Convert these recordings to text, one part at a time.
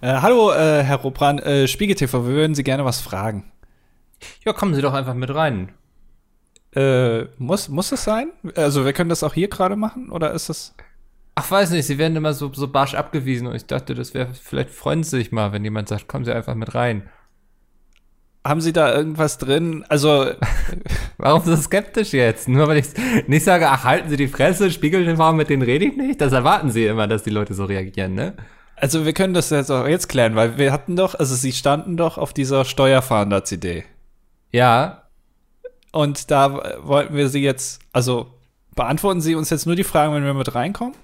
Äh, hallo, äh, Herr Robran, äh, Spiegel TV, wir würden Sie gerne was fragen. Ja, kommen Sie doch einfach mit rein. Äh, muss, muss das sein? Also, wir können das auch hier gerade machen, oder ist das. Ach, weiß nicht, Sie werden immer so, so barsch abgewiesen und ich dachte, das wäre, vielleicht freuen Sie sich mal, wenn jemand sagt, kommen Sie einfach mit rein. Haben Sie da irgendwas drin? Also. Warum so skeptisch jetzt? Nur weil ich nicht sage, ach, halten Sie die Fresse, Spiegel TV, mit denen rede ich nicht? Das erwarten Sie immer, dass die Leute so reagieren, ne? Also wir können das jetzt auch jetzt klären, weil wir hatten doch, also sie standen doch auf dieser Steuerfahnder-CD. Ja. Und da wollten wir sie jetzt, also beantworten Sie uns jetzt nur die Fragen, wenn wir mit reinkommen?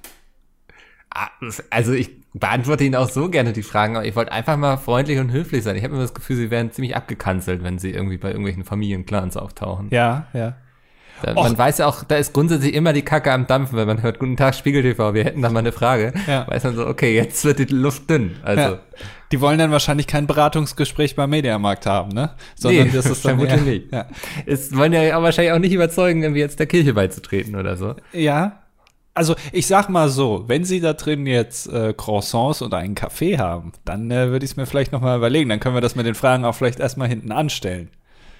Ah, also ich beantworte Ihnen auch so gerne die Fragen, aber ich wollte einfach mal freundlich und höflich sein. Ich habe immer das Gefühl, Sie werden ziemlich abgekanzelt, wenn Sie irgendwie bei irgendwelchen Familienclans auftauchen. Ja, ja. Da, man weiß ja auch, da ist grundsätzlich immer die Kacke am Dampfen, wenn man hört, guten Tag, Spiegel TV, wir hätten da mal eine Frage. Ja. Weiß man so, okay, jetzt wird die Luft dünn. Also. Ja. Die wollen dann wahrscheinlich kein Beratungsgespräch beim Mediamarkt haben, ne? Sondern nee, das ist dann vermutlich nicht. Ja. Es wollen ja auch wahrscheinlich auch nicht überzeugen, irgendwie jetzt der Kirche beizutreten oder so. Ja. Also ich sag mal so, wenn sie da drin jetzt äh, Croissants oder einen Kaffee haben, dann äh, würde ich es mir vielleicht nochmal überlegen. Dann können wir das mit den Fragen auch vielleicht erstmal hinten anstellen.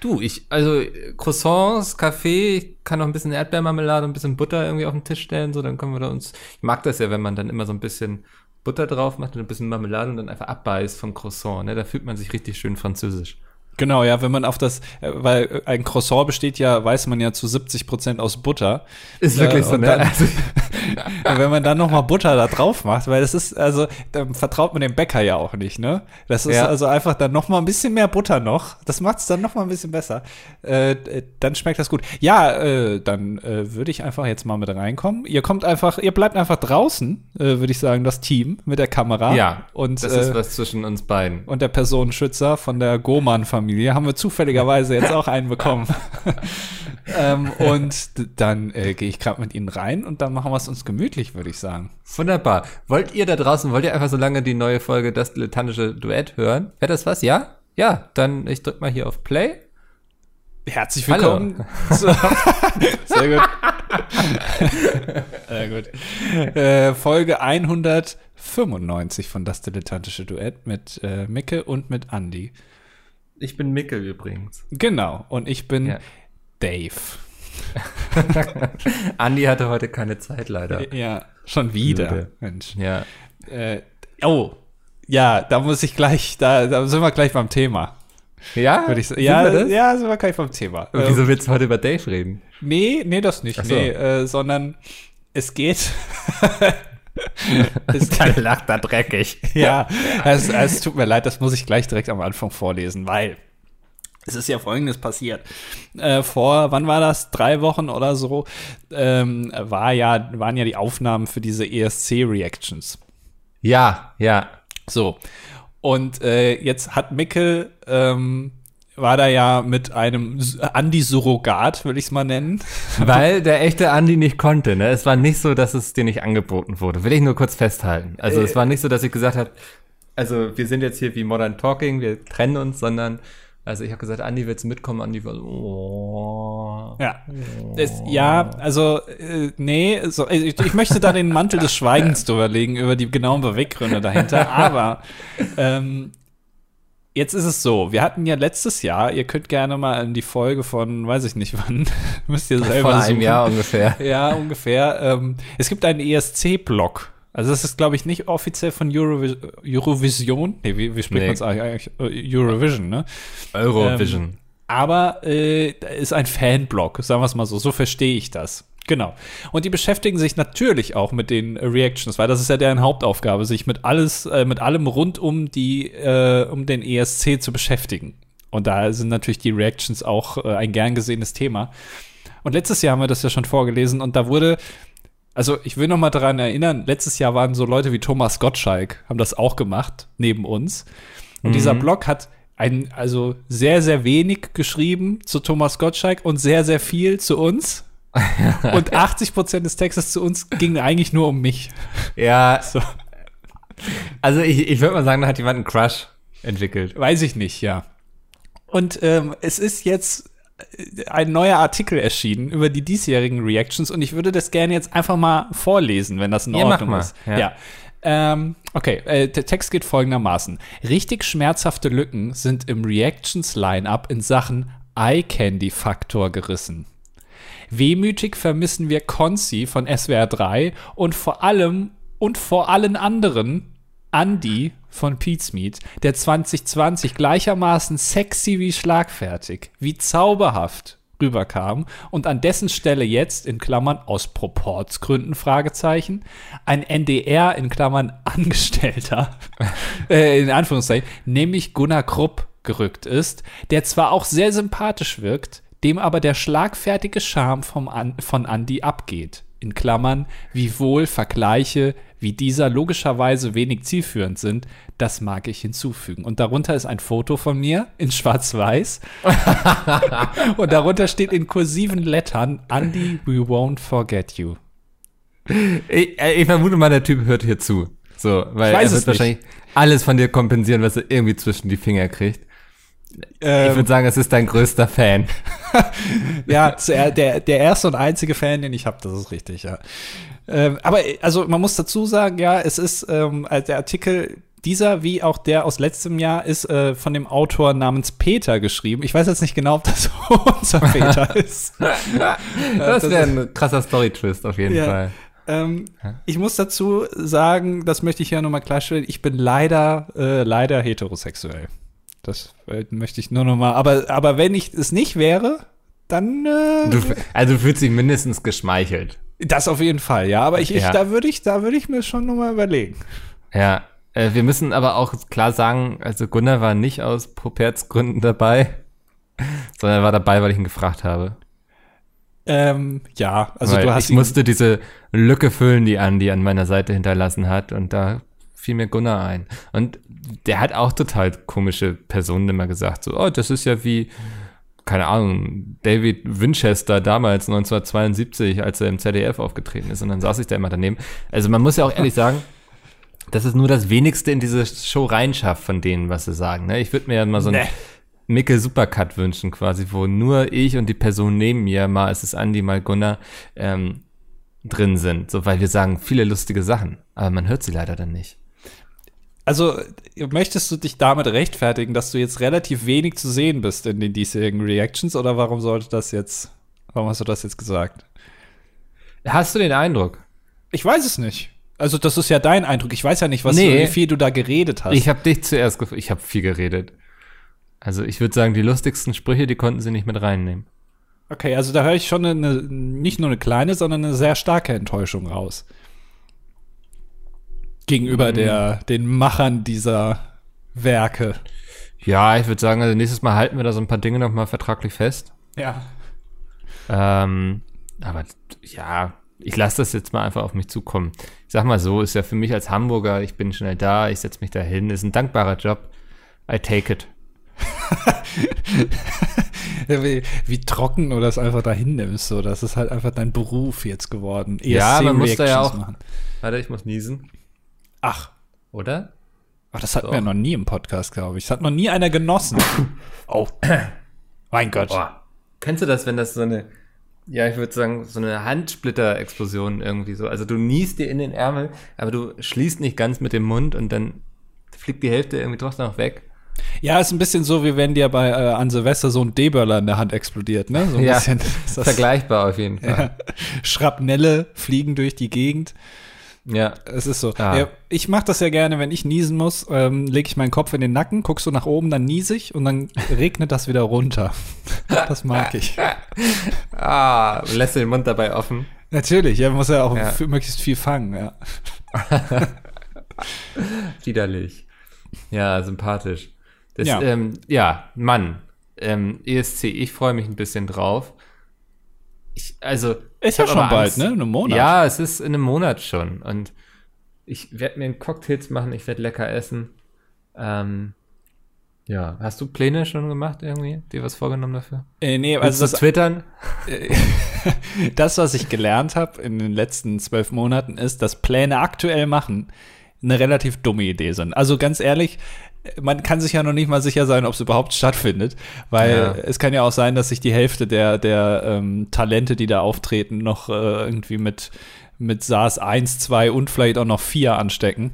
Du, ich, also Croissants, Kaffee, kann noch ein bisschen Erdbeermarmelade und ein bisschen Butter irgendwie auf den Tisch stellen, so, dann können wir da uns, ich mag das ja, wenn man dann immer so ein bisschen Butter drauf macht und ein bisschen Marmelade und dann einfach abbeißt vom Croissant, ne, da fühlt man sich richtig schön französisch. Genau, ja, wenn man auf das, äh, weil ein Croissant besteht ja, weiß man ja zu 70 Prozent aus Butter. Ist wirklich äh, so, ne? Dann, also, wenn man dann noch mal Butter da drauf macht, weil das ist, also, dann vertraut man dem Bäcker ja auch nicht, ne? Das ist ja. also einfach dann noch mal ein bisschen mehr Butter noch. Das macht es dann noch mal ein bisschen besser. Äh, dann schmeckt das gut. Ja, äh, dann äh, würde ich einfach jetzt mal mit reinkommen. Ihr kommt einfach, ihr bleibt einfach draußen, äh, würde ich sagen, das Team mit der Kamera. Ja, und, das ist was zwischen uns beiden. Und der Personenschützer von der Goman-Familie. Familie. Haben wir zufälligerweise jetzt auch einen bekommen. ähm, und dann äh, gehe ich gerade mit ihnen rein und dann machen wir es uns gemütlich, würde ich sagen. Wunderbar. Wollt ihr da draußen, wollt ihr einfach so lange die neue Folge Das dilettantische Duett hören? Wäre das was? Ja? Ja, dann ich drück mal hier auf Play. Herzlich willkommen. Sehr gut. Sehr gut. Äh, Folge 195 von Das Dilettantische Duett mit äh, Micke und mit Andy. Ich bin Mickel übrigens. Genau, und ich bin ja. Dave. Andi hatte heute keine Zeit, leider. Ja, schon wieder. Lüde. Mensch. Ja. Äh, oh, ja, da muss ich gleich, da, da sind wir gleich beim Thema. Ja? Würde ich sagen. Ja, sind wir ja, sind wir gleich beim Thema. Und wieso ähm, willst du heute über Dave reden? Nee, nee, das nicht. So. Nee, äh, sondern es geht Dann lacht er dreckig. Ja, es, es tut mir leid, das muss ich gleich direkt am Anfang vorlesen, weil es ist ja folgendes passiert. Äh, vor, wann war das? Drei Wochen oder so, ähm, war ja, waren ja die Aufnahmen für diese ESC-Reactions. Ja, ja. So. Und äh, jetzt hat Mickel ähm, war da ja mit einem Andi-Surrogat, würde ich es mal nennen. Weil der echte Andi nicht konnte. Ne? Es war nicht so, dass es dir nicht angeboten wurde. Will ich nur kurz festhalten. Also äh, es war nicht so, dass ich gesagt habe, also wir sind jetzt hier wie Modern Talking, wir trennen uns, sondern also ich habe gesagt, Andi willst du mitkommen? Andi war so, oh. Ja, es, ja, also äh, nee, so, ich, ich, möchte da den Mantel des Schweigens drüber legen, über die genauen Beweggründe dahinter, aber ähm, Jetzt ist es so, wir hatten ja letztes Jahr, ihr könnt gerne mal in die Folge von, weiß ich nicht wann, müsst ihr selber Vor einem Jahr ungefähr. Ja, ungefähr. Ähm, es gibt einen ESC-Blog. Also das ist, glaube ich, nicht offiziell von Eurovis Eurovision. Nee, wie, wie spricht nee. man es eigentlich? Eurovision, ne? Eurovision. Ähm, aber äh, ist ein Fanblog, sagen wir es mal so. So verstehe ich das. Genau. Und die beschäftigen sich natürlich auch mit den Reactions, weil das ist ja deren Hauptaufgabe, sich mit alles, äh, mit allem rund um die, äh, um den ESC zu beschäftigen. Und da sind natürlich die Reactions auch äh, ein gern gesehenes Thema. Und letztes Jahr haben wir das ja schon vorgelesen und da wurde, also ich will noch mal daran erinnern, letztes Jahr waren so Leute wie Thomas Gottschalk, haben das auch gemacht, neben uns. Und mhm. dieser Blog hat ein, also sehr, sehr wenig geschrieben zu Thomas Gottschalk und sehr, sehr viel zu uns. Und 80 Prozent des Textes zu uns ging eigentlich nur um mich. Ja. So. Also ich, ich würde mal sagen, da hat jemand einen Crush entwickelt. Weiß ich nicht, ja. Und ähm, es ist jetzt äh, ein neuer Artikel erschienen über die diesjährigen Reactions und ich würde das gerne jetzt einfach mal vorlesen, wenn das in Ordnung ja, ist. Ja. ja. Ähm, okay, äh, der Text geht folgendermaßen. Richtig schmerzhafte Lücken sind im Reactions-Line-Up in Sachen Eye-Candy-Faktor gerissen. Wehmütig vermissen wir Konzi von SWR 3 und vor allem und vor allen anderen Andy von Pete's Meat, der 2020 gleichermaßen sexy wie schlagfertig, wie zauberhaft rüberkam und an dessen Stelle jetzt in Klammern aus Proportsgründen Fragezeichen ein NDR in Klammern Angestellter äh, in Anführungszeichen nämlich Gunnar Krupp gerückt ist, der zwar auch sehr sympathisch wirkt, dem aber der schlagfertige Charme vom An von Andy abgeht. In Klammern, wiewohl Vergleiche wie dieser logischerweise wenig zielführend sind, das mag ich hinzufügen. Und darunter ist ein Foto von mir in schwarz-weiß. und darunter steht in kursiven Lettern, Andy, we won't forget you. Ich, äh, ich vermute mal, der Typ hört hier zu. So, weil er wird wahrscheinlich alles von dir kompensieren, was er irgendwie zwischen die Finger kriegt. Ähm, ich würde sagen, es ist dein größter Fan. ja, der, der erste und einzige Fan, den ich habe, das ist richtig, ja. Ähm, aber also man muss dazu sagen, ja, es ist ähm, der Artikel dieser wie auch der aus letztem Jahr ist äh, von dem Autor namens Peter geschrieben. Ich weiß jetzt nicht genau, ob das unser Peter ist. das wäre ein krasser Story-Twist auf jeden ja. Fall. Ähm, ich muss dazu sagen, das möchte ich ja nochmal klarstellen, ich bin leider, äh, leider heterosexuell. Das äh, möchte ich nur nochmal, aber, aber wenn ich es nicht wäre, dann. Äh, du, also du fühlst dich mindestens geschmeichelt. Das auf jeden Fall, ja. Aber ich, ich ja. da würde ich, da würde ich mir schon nochmal überlegen. Ja, äh, wir müssen aber auch klar sagen, also Gunnar war nicht aus Properts-Gründen dabei, sondern er war dabei, weil ich ihn gefragt habe. Ähm, ja, also weil du hast. Ich musste diese Lücke füllen, die Andi an meiner Seite hinterlassen hat, und da fiel mir Gunnar ein. Und der hat auch total komische Personen immer gesagt, so, oh, das ist ja wie keine Ahnung, David Winchester damals 1972, als er im ZDF aufgetreten ist und dann saß ich da immer daneben. Also man muss ja auch ehrlich sagen, dass es nur das wenigste in diese Show reinschafft von denen, was sie sagen. Ne? Ich würde mir ja mal so ein nee. Mickel Supercut wünschen, quasi, wo nur ich und die Person neben mir, mal ist es Andy, mal Gunnar, ähm, drin sind. So, weil wir sagen viele lustige Sachen, aber man hört sie leider dann nicht. Also, möchtest du dich damit rechtfertigen, dass du jetzt relativ wenig zu sehen bist in den diesjährigen Reactions oder warum sollte das jetzt, warum hast du das jetzt gesagt? Hast du den Eindruck? Ich weiß es nicht. Also, das ist ja dein Eindruck. Ich weiß ja nicht, was nee, du, wie viel du da geredet hast. Ich habe dich zuerst gefragt. Ich habe viel geredet. Also, ich würde sagen, die lustigsten Sprüche, die konnten sie nicht mit reinnehmen. Okay, also da höre ich schon eine, nicht nur eine kleine, sondern eine sehr starke Enttäuschung raus gegenüber mhm. der, den Machern dieser Werke. Ja, ich würde sagen, also nächstes Mal halten wir da so ein paar Dinge noch mal vertraglich fest. Ja. Ähm, aber ja, ich lasse das jetzt mal einfach auf mich zukommen. Ich sag mal so, ist ja für mich als Hamburger, ich bin schnell da, ich setze mich da hin, ist ein dankbarer Job. I take it. wie, wie, trocken du das einfach dahin nimmst. So. Das ist halt einfach dein Beruf jetzt geworden. ESC ja, man muss da ja auch. Machen. Warte, ich muss niesen. Ach. Oder? Ach, das hatten so. wir noch nie im Podcast, glaube ich. Das hat noch nie einer genossen. oh. mein Gott. Boah. Kennst du das, wenn das so eine, ja, ich würde sagen, so eine Handsplitter-Explosion irgendwie so. Also du niest dir in den Ärmel, aber du schließt nicht ganz mit dem Mund und dann fliegt die Hälfte irgendwie trotzdem noch weg. Ja, ist ein bisschen so, wie wenn dir bei äh, an Silvester so ein D-Böller in der Hand explodiert, ne? So ein ja, bisschen. vergleichbar auf jeden Fall. Ja. Schrapnelle fliegen durch die Gegend. Ja. Es ist so. Ah. Ja, ich mache das ja gerne, wenn ich niesen muss, ähm, lege ich meinen Kopf in den Nacken, guckst du nach oben, dann niese ich und dann regnet das wieder runter. das mag ich. ah, lässt du den Mund dabei offen? Natürlich, ja, man muss ja auch ja. möglichst viel fangen, ja. Widerlich. Ja, sympathisch. Das, ja. Ähm, ja, Mann. Ähm, ESC, ich freue mich ein bisschen drauf. Ich, also ist ja schon bald, ne? In einem Monat. Ja, es ist in einem Monat schon. Und ich werde mir einen Cocktails machen, ich werde lecker essen. Ähm, ja, hast du Pläne schon gemacht irgendwie? Dir was vorgenommen dafür? Äh, nee, also das Twittern. das, was ich gelernt habe in den letzten zwölf Monaten, ist, dass Pläne aktuell machen eine relativ dumme Idee sind. Also ganz ehrlich, man kann sich ja noch nicht mal sicher sein, ob es überhaupt stattfindet, weil ja. es kann ja auch sein, dass sich die Hälfte der, der ähm, Talente, die da auftreten, noch äh, irgendwie mit mit SARS 1, 2 und vielleicht auch noch 4 anstecken.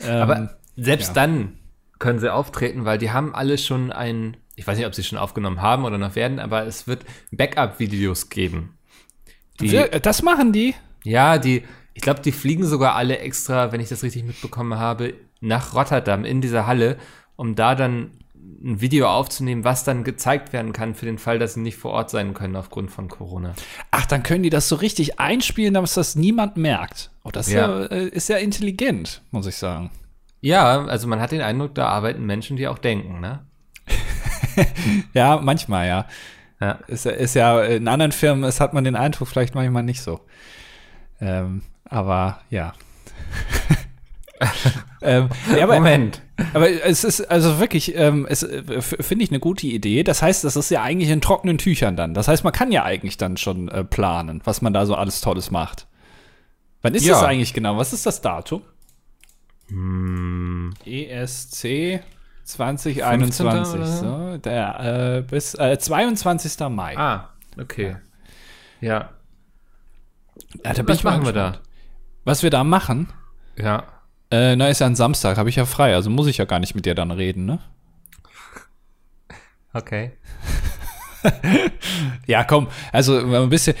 Ähm, Aber selbst ja. dann können sie auftreten, weil die haben alle schon ein, ich weiß nicht, ob sie schon aufgenommen haben oder noch werden, aber es wird Backup-Videos geben. Die, Wir- das machen die. ja, die, ich glaube, die fliegen sogar alle extra, wenn ich das richtig mitbekommen habe, nach Rotterdam in dieser Halle, um da dann ein Video aufzunehmen, was dann gezeigt werden kann für den Fall, dass sie nicht vor Ort sein können aufgrund von Corona. Ach, dann können die das so richtig einspielen, dass das niemand merkt. Oh, das Ja. Ist, ja, äh, ist ja intelligent, muss ich sagen. Ja, also man hat den Eindruck, da arbeiten Menschen, die auch denken, ne? Ja, manchmal, ja. Ja. Ist, ja- ist ja in anderen Firmen, es hat man den Eindruck vielleicht manchmal nicht so. Ähm, aber ja. ähm, ja aber, Moment. aber es ist also wirklich, ähm, es äh, finde ich eine gute Idee. Das heißt, das ist ja eigentlich in trockenen Tüchern dann. Das heißt, man kann ja eigentlich dann schon äh, planen, was man da so alles Tolles macht. Wann ist Ja. das eigentlich genau? Was ist das Datum? Hm, ESC 2021. 15. So, der, äh, bis äh, 22. Mai. ah, okay. Ja. Ja, bin Was machen wir da? Was wir da machen? Ja. Äh, na, ist ja ein Samstag, habe ich ja frei, also muss ich ja gar nicht mit dir dann reden, ne? Okay. Ja, komm, also ein bisschen,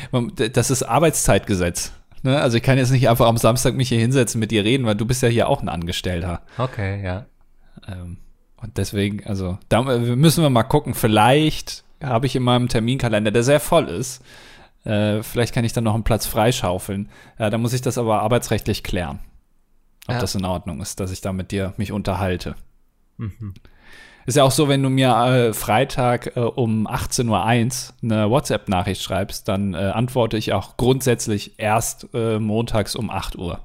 das ist Arbeitszeitgesetz. Ne? Also ich kann jetzt nicht einfach am Samstag mich hier hinsetzen mit dir reden, weil du bist ja hier auch ein Angestellter. Okay, ja. Ähm, und deswegen, also da müssen wir mal gucken. Vielleicht habe ich in meinem Terminkalender, der sehr voll ist, äh, vielleicht kann ich dann noch einen Platz freischaufeln. Ja, da muss ich das aber arbeitsrechtlich klären, ob Ja. das in Ordnung ist, dass ich da mit dir mich unterhalte. Mhm. Ist ja auch so, wenn du mir äh, Freitag äh, um 18.01 Uhr eine WhatsApp-Nachricht schreibst, dann äh, antworte ich auch grundsätzlich erst äh, montags um 8 Uhr. Ja,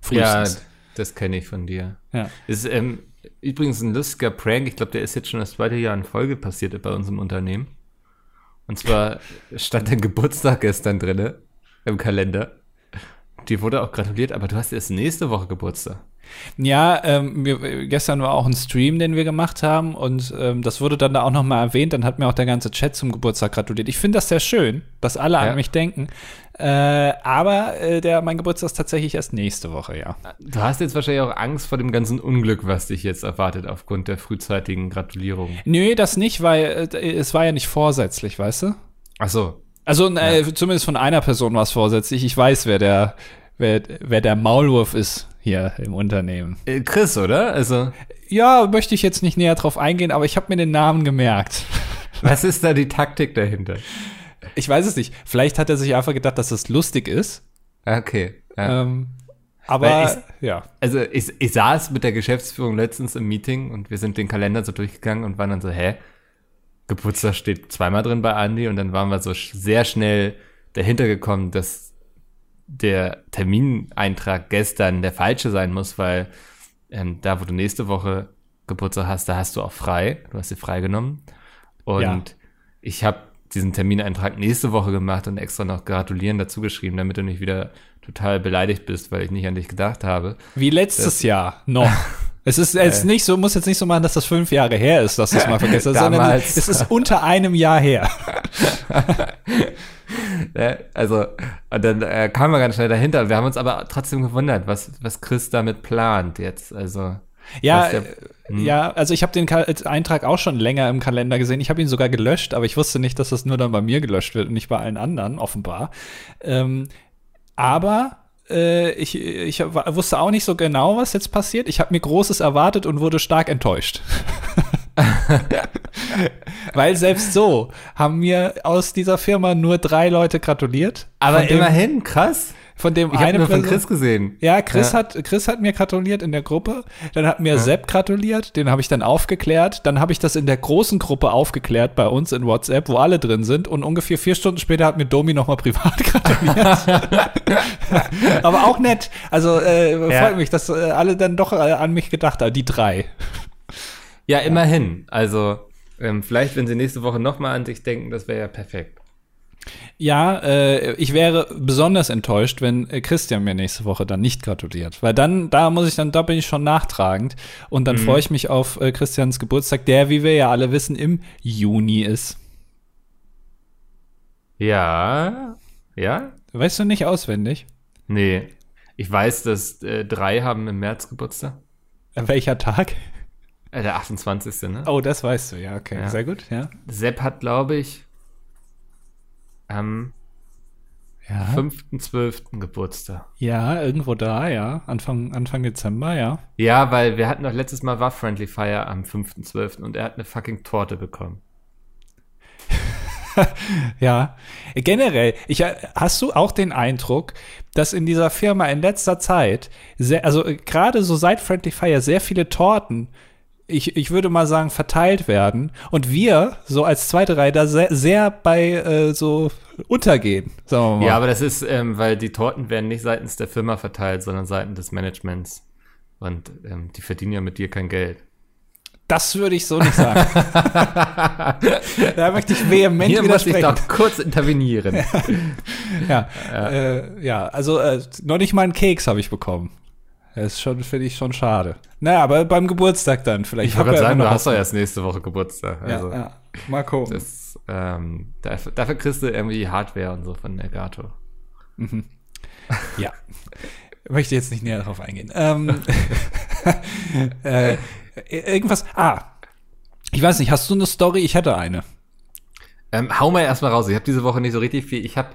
Frühestens. das kenne ich von dir. Ja. Ist ähm, übrigens ein lustiger Prank. Ich glaube, der ist jetzt schon das zweite Jahr in Folge passiert bei uns im Unternehmen. Und zwar stand dein Geburtstag gestern drinne im Kalender. Dir wurde auch gratuliert, aber du hast erst nächste Woche Geburtstag. Ja, ähm, wir, gestern war auch ein Stream, den wir gemacht haben und ähm, das wurde dann da auch nochmal erwähnt. Dann hat mir auch der ganze Chat zum Geburtstag gratuliert. Ich finde das sehr schön, dass alle Ja. an mich denken. Äh, aber äh, der, mein Geburtstag ist tatsächlich erst nächste Woche, ja. Du hast jetzt wahrscheinlich auch Angst vor dem ganzen Unglück, was dich jetzt erwartet aufgrund der frühzeitigen Gratulierung. Nö, das nicht, weil äh, es war ja nicht vorsätzlich, weißt du? Ach so. Also äh, zumindest von einer Person war es vorsätzlich. Ich weiß, wer der, wer, wer der Maulwurf ist hier im Unternehmen. Äh, Chris, oder? Also, Ja, möchte ich jetzt nicht näher drauf eingehen, aber ich habe mir den Namen gemerkt. was ist da die Taktik dahinter? Ich weiß es nicht. Vielleicht hat er sich einfach gedacht, dass es lustig ist. Okay. Ja. Ähm, aber Weil ja. Also ich, ich saß mit der Geschäftsführung letztens im Meeting und wir sind den Kalender so durchgegangen und waren dann so, hä? Geburtstag steht zweimal drin bei Andy und dann waren wir so sehr schnell dahinter gekommen, dass der Termineintrag gestern der falsche sein muss, weil ähm, da, wo du nächste Woche Geburtstag hast, da hast du auch frei. Du hast dir frei genommen. Und Ja. ich habe diesen Termineintrag nächste Woche gemacht und extra noch gratulieren dazu geschrieben, damit du nicht wieder total beleidigt bist, weil ich nicht an dich gedacht habe. Wie letztes Jahr noch. Es ist jetzt nicht so, muss jetzt nicht so machen, dass das fünf Jahre her ist, dass du es mal vergessen hast, sondern es ist unter einem Jahr her. Ja, also, und dann äh, kamen wir ganz schnell dahinter. Wir haben uns aber trotzdem gewundert, was, was Chris damit plant jetzt. Also, Ja, der- äh, ja, also ich habe den Ka Eintrag auch schon länger im Kalender gesehen. Ich habe ihn sogar gelöscht, aber ich wusste nicht, dass das nur dann bei mir gelöscht wird und nicht bei allen anderen, offenbar. Ähm, aber äh, ich, ich wusste auch nicht so genau, was jetzt passiert. Ich habe mir Großes erwartet und wurde stark enttäuscht. Weil selbst so haben mir aus dieser Firma nur drei Leute gratuliert. aber immerhin, krass. Von dem Ich eine nur von Chris gesehen. ja, Chris, Ja. Hat, Chris hat mir gratuliert in der Gruppe. Dann hat mir Sepp gratuliert. Den habe ich dann aufgeklärt. Dann habe ich das in der großen Gruppe aufgeklärt bei uns in WhatsApp, wo alle drin sind. Und ungefähr vier Stunden später hat mir Domi nochmal privat gratuliert. Aber auch nett. Also äh, Ja. freut mich, dass äh, alle dann doch äh, an mich gedacht haben. Die drei. Ja, immerhin. Also, ähm, vielleicht, wenn sie nächste Woche nochmal an dich denken, das wäre ja perfekt. Ja, äh, ich wäre besonders enttäuscht, wenn äh, Christian mir nächste Woche dann nicht gratuliert. Weil dann, da muss ich dann, da bin ich schon nachtragend. Und dann freue ich mich auf äh, Christians Geburtstag, der, wie wir ja alle wissen, im Juni ist. Ja, ja. Weißt du nicht auswendig? Nee. Ich weiß, dass äh, drei haben im März Geburtstag. Welcher Tag? Äh, der 28. Ne? Oh, das weißt du, ja, okay. Ja. Sehr gut, ja. Sepp hat, glaube ich, am Ja. 5.12. Geburtstag. Ja, irgendwo da, ja. Anfang, Anfang Dezember, ja. Ja, weil wir hatten doch letztes Mal war Friendly Fire am 5.12. und er hat eine fucking Torte bekommen. Ja. Generell, ich, hast du auch den Eindruck, dass in dieser Firma in letzter Zeit, sehr, also äh, gerade so seit Friendly Fire, sehr viele Torten, ich, ich würde mal sagen, verteilt werden und wir, so als zweite Reihe, da sehr, sehr bei äh, so untergehen, sagen wir mal. Ja, aber das ist, ähm, weil die Torten werden nicht seitens der Firma verteilt, sondern seitens des Managements. Und ähm, die verdienen ja mit dir kein Geld. Das würde ich so nicht sagen. da möchte ich vehement Hier muss ich widersprechen. doch kurz intervenieren. Ja, ja. Äh, ja also äh, noch nicht mal einen Keks habe ich bekommen. Das ist schon, finde ich schon schade. Naja, aber beim Geburtstag dann vielleicht. Ich wollte gerade ja sagen, du hast doch erst nächste Woche Geburtstag. Also ja, ja. Mal gucken. Das, ähm, dafür, dafür kriegst du irgendwie Hardware und so von Elgato. Ja. Möchte jetzt nicht näher darauf eingehen. Ähm, äh, irgendwas. Ah. Ich weiß nicht, hast du eine Story? Ich hätte eine. Ähm, hau mal erstmal raus. Ich habe diese Woche nicht so richtig viel. Ich habe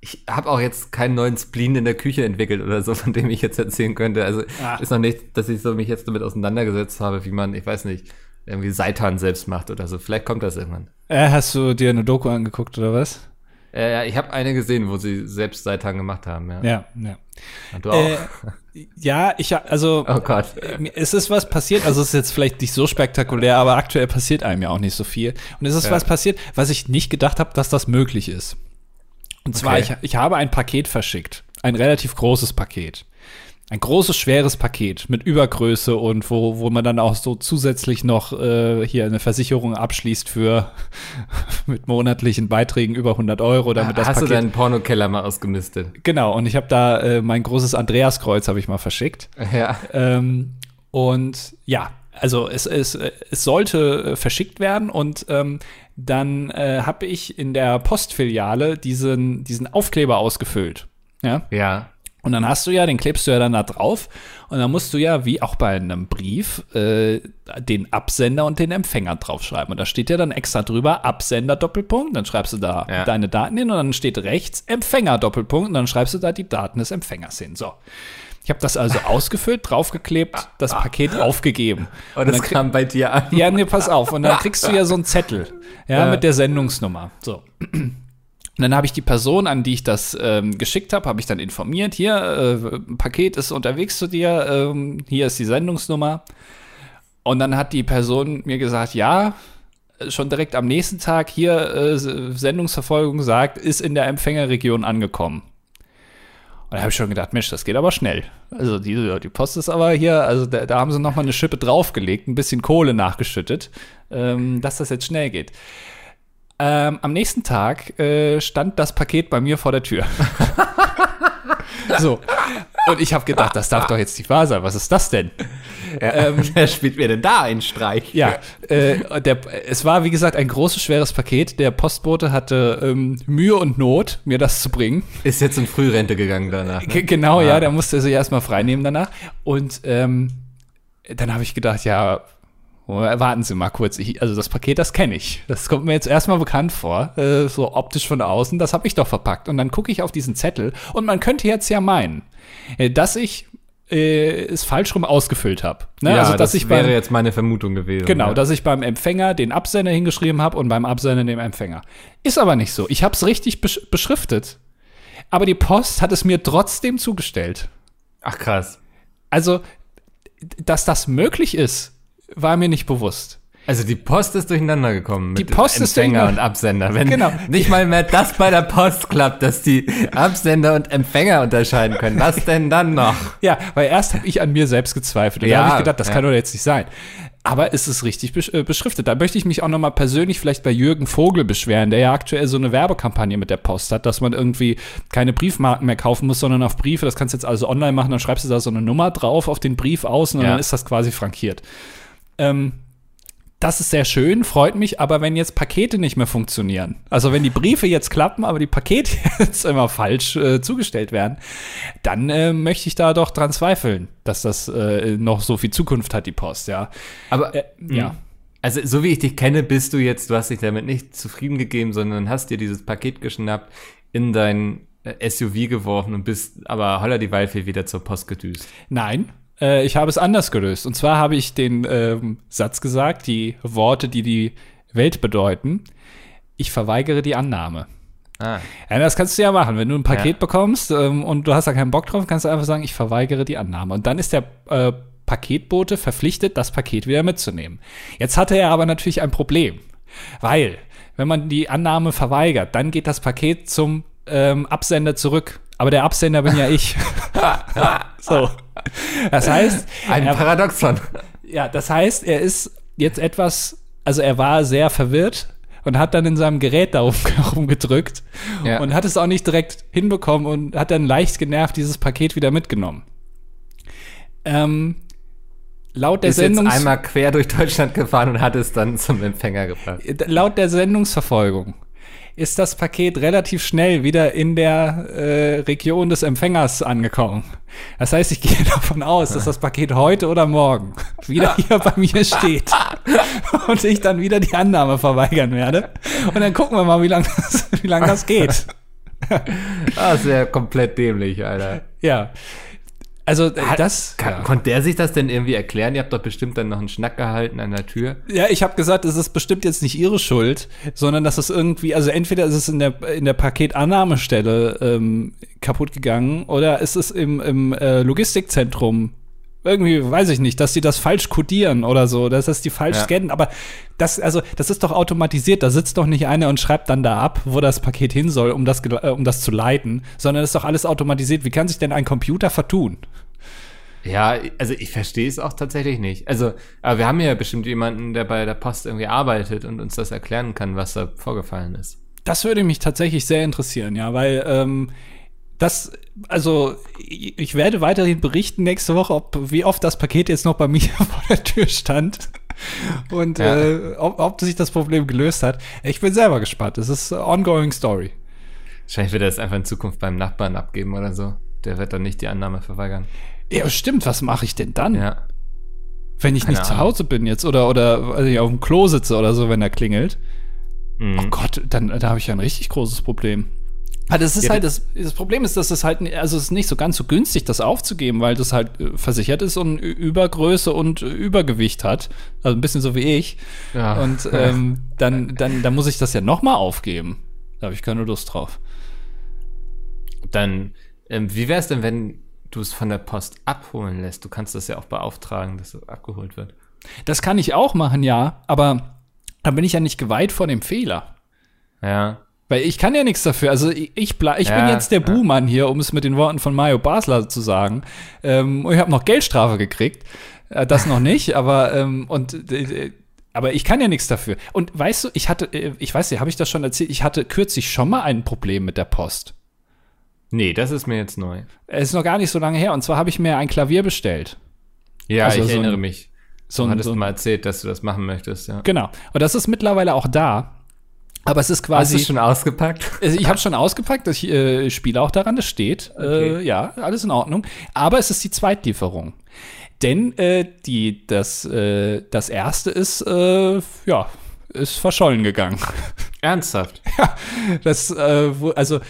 ich hab auch jetzt keinen neuen Spleen in der Küche entwickelt oder so, von dem ich jetzt erzählen könnte. Also Ah. ist noch nicht, dass ich so mich jetzt damit auseinandergesetzt habe, wie man, ich weiß nicht, irgendwie Seitan selbst macht oder so. Vielleicht kommt das irgendwann. Äh, hast du dir eine Doku angeguckt oder was? Äh, ja, ich habe eine gesehen, wo sie selbst Seitan gemacht haben. Ja. Ja, ja. Und du auch. Äh, ja, ich also. oh Gott. Mir- Es ist was passiert, also es ist jetzt vielleicht nicht so spektakulär, aber aktuell passiert einem ja auch nicht so viel. Und es ist Ja. was passiert, was ich nicht gedacht habe, dass das möglich ist. Und zwar, Okay. ich, ich habe ein Paket verschickt. Ein relativ großes Paket. Ein großes, schweres Paket mit Übergröße und wo, wo man dann auch so zusätzlich noch äh, hier eine Versicherung abschließt für mit monatlichen Beiträgen über 100 Euro, damit das Hast du Paket deinen Pornokeller mal ausgemistet? Genau, und ich habe da äh, mein großes Andreaskreuz habe ich mal verschickt. Ja. Ähm, und ja, also es, es, es sollte verschickt werden und ähm, dann äh, habe ich in der Postfiliale diesen, diesen Aufkleber ausgefüllt. Ja. Ja. Und dann hast du ja, den klebst du ja dann da drauf und dann musst du ja, wie auch bei einem Brief, äh, den Absender und den Empfänger draufschreiben. Und da steht ja dann extra drüber Absender Doppelpunkt, dann schreibst du da Ja. deine Daten hin und dann steht rechts Empfänger Doppelpunkt und dann schreibst du da die Daten des Empfängers hin. So. Ich habe das also ausgefüllt, draufgeklebt, das Paket aufgegeben. Und das kam bei dir an. ja, nee, pass auf. Und dann kriegst du ja so einen Zettel, ja, Ja. mit der Sendungsnummer. So. Und dann habe ich die Person, an die ich das ähm, geschickt habe, habe ich dann informiert. Hier, äh, ein Paket ist unterwegs zu dir. Ähm, hier ist die Sendungsnummer. Und dann hat die Person mir gesagt, ja, schon direkt am nächsten Tag hier äh, Sendungsverfolgung sagt, ist in der Empfängerregion angekommen. Und da habe ich schon gedacht, Mensch, das geht aber schnell. Also die, die Post ist aber hier, also da, da haben sie noch mal eine Schippe draufgelegt, ein bisschen Kohle nachgeschüttet, ähm, dass das jetzt schnell geht. Ähm, am nächsten Tag äh, stand das Paket bei mir vor der Tür. so. Und ich habe gedacht, das darf doch jetzt nicht wahr sein. Was ist das denn? Ähm, Wer spielt mir denn da einen Streich? Ja, äh, der, es war wie gesagt ein großes, schweres Paket. Der Postbote hatte ähm, Mühe und Not, mir das zu bringen. Ist jetzt in Frührente gegangen danach. Ne? genau, ja, Ah. der musste sich erstmal freinehmen danach. Und ähm, dann habe ich gedacht, ja, warten Sie mal kurz. Ich, also das Paket, das kenne ich. Das kommt mir jetzt erstmal bekannt vor, äh, so optisch von außen. Das habe ich doch verpackt. Und dann gucke ich auf diesen Zettel und man könnte jetzt ja meinen, dass ich äh, es falsch rum ausgefüllt habe. Ne? Ja, also dass das ich wäre beim, jetzt meine Vermutung gewesen. Genau, ja. dass ich beim Empfänger den Absender hingeschrieben habe und beim Absender den Empfänger. Ist aber nicht so. Ich habe es richtig besch beschriftet. Aber die Post hat es mir trotzdem zugestellt. Ach krass. Also, dass das möglich ist, war mir nicht bewusst. Also die Post ist durcheinander gekommen mit Die Post ist Empfänger und Absender. Wenn Genau. nicht mal mehr das bei der Post klappt, dass die Absender und Empfänger unterscheiden können. Was denn dann noch? Ja, weil erst habe ich an mir selbst gezweifelt. Und Ja, da habe ich gedacht, das ja. kann doch jetzt nicht sein. Aber es ist richtig besch äh, beschriftet. Da möchte ich mich auch nochmal persönlich vielleicht bei Jürgen Vogel beschweren, der ja aktuell so eine Werbekampagne mit der Post hat, dass man irgendwie keine Briefmarken mehr kaufen muss, sondern auf Briefe. Das kannst du jetzt also online machen, dann schreibst du da so eine Nummer drauf auf den Brief außen und Ja. dann ist das quasi frankiert. Ähm, das ist sehr schön, freut mich, aber wenn jetzt Pakete nicht mehr funktionieren, also wenn die Briefe jetzt klappen, aber die Pakete jetzt immer falsch äh, zugestellt werden, dann äh, möchte ich da doch dran zweifeln, dass das äh, noch so viel Zukunft hat, die Post, ja. Aber Äh, ja. Also, so wie ich dich kenne, bist du jetzt, du hast dich damit nicht zufrieden gegeben, sondern hast dir dieses Paket geschnappt, in dein äh, SUV geworfen und bist aber holla die Waldfee wieder zur Post gedüst. Nein, äh, ich habe es anders gelöst. Und zwar habe ich den ähm, Satz gesagt, die Worte, die die Welt bedeuten. Ich verweigere die Annahme. Ah. Ja, das kannst du ja machen. Wenn du ein Paket Ja. bekommst ähm, und du hast da keinen Bock drauf, kannst du einfach sagen, ich verweigere die Annahme. Und dann ist der äh, Paketbote verpflichtet, das Paket wieder mitzunehmen. Jetzt hatte er aber natürlich ein Problem, weil wenn man die Annahme verweigert, dann geht das Paket zum ähm, Absender zurück. Aber der Absender bin ja ich. so. Das heißt, Ein er, Paradoxon. ja, das heißt, er ist jetzt etwas, also er war sehr verwirrt und hat dann in seinem Gerät darum rumgedrückt Ja. und hat es auch nicht direkt hinbekommen und hat dann leicht genervt dieses Paket wieder mitgenommen. Ähm, laut der Ist jetzt Sendungs einmal quer durch Deutschland gefahren und hat es dann zum Empfänger gebracht. laut der Sendungsverfolgung ist das Paket relativ schnell wieder in der äh, Region des Empfängers angekommen. Das heißt, ich gehe davon aus, dass das Paket heute oder morgen wieder hier bei mir steht und ich dann wieder die Annahme verweigern werde. Und dann gucken wir mal, wie lange das, wie lang das geht. Ah, ist ja komplett dämlich, Alter. Ja. Also äh, das. Kann, ja. Konnte der sich das denn irgendwie erklären? Ihr habt doch bestimmt dann noch einen Schnack gehalten an der Tür. Ja, ich habe gesagt, es ist bestimmt jetzt nicht ihre Schuld, sondern dass es irgendwie, also entweder ist es in der in der Paketannahmestelle ähm, kaputt gegangen oder ist es im, im äh, Logistikzentrum irgendwie, weiß ich nicht, dass sie das falsch codieren oder so, dass das die falsch Ja. scannen. Aber das, also das ist doch automatisiert. Da sitzt doch nicht einer und schreibt dann da ab, wo das Paket hin soll, um das äh, um das zu leiten, sondern das ist doch alles automatisiert. Wie kann sich denn ein Computer vertun? Ja, also ich verstehe es auch tatsächlich nicht. Also, aber wir haben ja bestimmt jemanden, der bei der Post irgendwie arbeitet und uns das erklären kann, was da vorgefallen ist. Das würde mich tatsächlich sehr interessieren, ja, weil ähm, das, also ich werde weiterhin berichten nächste Woche, ob wie oft das Paket jetzt noch bei mir vor der Tür stand und Ja. äh, ob, ob sich das Problem gelöst hat. Ich bin selber gespannt. Es ist ongoing Story. Wahrscheinlich wird er es einfach in Zukunft beim Nachbarn abgeben oder so. Der wird dann nicht die Annahme verweigern. Ja, stimmt. Was mache ich denn dann, Ja. wenn ich Keine nicht zu Ahnung. Hause bin jetzt oder oder also ich auf dem Klo sitze oder so, wenn er klingelt? Mhm. Oh Gott, dann da habe ich ja ein richtig großes Problem. Aber das ist Ja, halt, das, das Problem ist, dass es halt, also es ist nicht so ganz so günstig, das aufzugeben, weil das halt äh, versichert ist und Übergröße und Übergewicht hat. Also ein bisschen so wie ich. Ja. Und ähm, dann, dann, dann muss ich das ja nochmal aufgeben. Da habe ich keine Lust drauf. Dann, ähm, wie wäre es denn, wenn du es von der Post abholen lässt? Du kannst das ja auch beauftragen, dass es abgeholt wird. Das kann ich auch machen, ja, aber dann bin ich ja nicht geweiht vor dem Fehler. Ja. Weil ich kann ja nichts dafür. Also ich, ich, ich bin Ja, jetzt der ja. Buhmann hier, um es mit den Worten von Mario Basler zu sagen. Ähm, und ich habe noch Geldstrafe gekriegt. Äh, das noch nicht, aber ähm, und äh, aber ich kann ja nichts dafür. Und weißt du, ich hatte, äh, ich weiß nicht, habe ich das schon erzählt? Ich hatte kürzlich schon mal ein Problem mit der Post. Nee, das ist mir jetzt neu. Es ist noch gar nicht so lange her. Und zwar habe ich mir ein Klavier bestellt. Ja, Also ich so ein- erinnere mich. So Du ein, hattest so ein, mal erzählt, dass du das machen möchtest, ja. genau. Und das ist mittlerweile auch da. Aber es ist Hast quasi. du schon ausgepackt? Also ich habe schon ausgepackt, ich äh, spiele auch daran, das steht. Äh, Okay. ja, alles in Ordnung. Aber es ist die Zweitlieferung. Denn äh, die, das, äh, das erste ist, äh, ja, ist verschollen gegangen. Ernsthaft? Das, äh, also,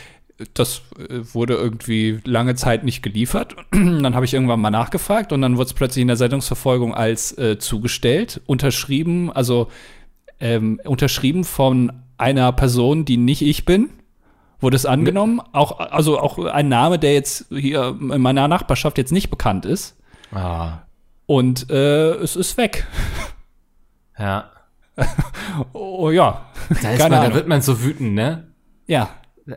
das äh, wurde irgendwie lange Zeit nicht geliefert. dann habe ich irgendwann mal nachgefragt und dann wurde es plötzlich in der Sendungsverfolgung als äh, zugestellt, unterschrieben, also ähm, unterschrieben von einer Person, die nicht ich bin. Wurde es angenommen, auch, also auch ein Name, der jetzt hier in meiner Nachbarschaft jetzt nicht bekannt ist. Ah, Und äh, es ist weg. ja. Oh ja. Da, man, da wird man so wütend, ne? Ja,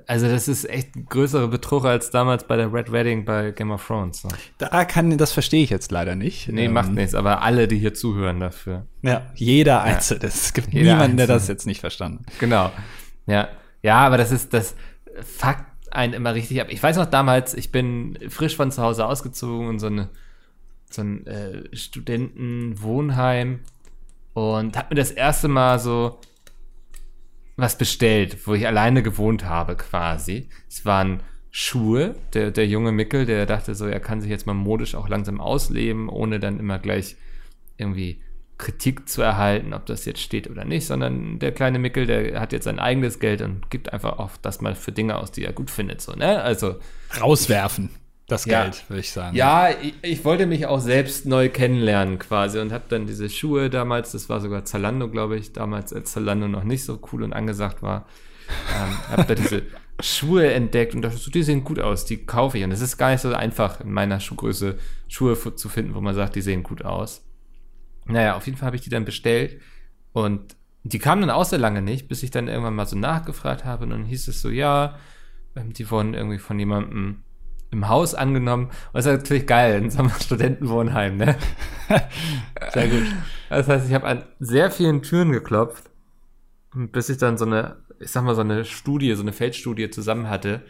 Also das ist echt ein größerer Betrug als damals bei der Red Wedding bei Game of Thrones. So. da kann, das verstehe ich jetzt leider nicht. Nee, Ähm, macht nichts, aber alle, die hier zuhören dafür. Ja, jeder Einzelne. Es gibt Jeder niemanden, der Einzelne. das jetzt nicht verstanden. Genau. Ja. Ja, aber das ist, das fuckt einen immer richtig ab. Ich weiß noch damals, ich bin frisch von zu Hause ausgezogen und so eine, so ein äh, Studentenwohnheim und habe mir das erste Mal so was bestellt, wo ich alleine gewohnt habe quasi. Es waren Schuhe. Der, der junge Mickel, der dachte so, er kann sich jetzt mal modisch auch langsam ausleben, ohne dann immer gleich irgendwie Kritik zu erhalten, ob das jetzt steht oder nicht, sondern der kleine Mickel, der hat jetzt sein eigenes Geld und gibt einfach auch das mal für Dinge aus, die er gut findet, so, ne? Also. Rauswerfen, das Ja. Geld, würde ich sagen. Ja, ich, ich wollte mich auch selbst neu kennenlernen quasi und habe dann diese Schuhe damals, das war sogar Zalando, glaube ich, damals als Zalando noch nicht so cool und angesagt war, ähm, habe da diese Schuhe entdeckt und dachte so, die sehen gut aus, die kaufe ich. Und es ist gar nicht so einfach in meiner Schuhgröße Schuhe zu finden, wo man sagt, die sehen gut aus. Naja, auf jeden Fall habe ich die dann bestellt und die kamen dann auch sehr lange nicht, bis ich dann irgendwann mal so nachgefragt habe und dann hieß es so, ja, ähm, die wurden irgendwie von jemandem im Haus angenommen. Und das ist natürlich geil, in so einem Studentenwohnheim, ne? Sehr gut. Das heißt, ich habe an sehr vielen Türen geklopft, bis ich dann so eine, ich sag mal, so eine Studie, so eine Feldstudie zusammen hatte.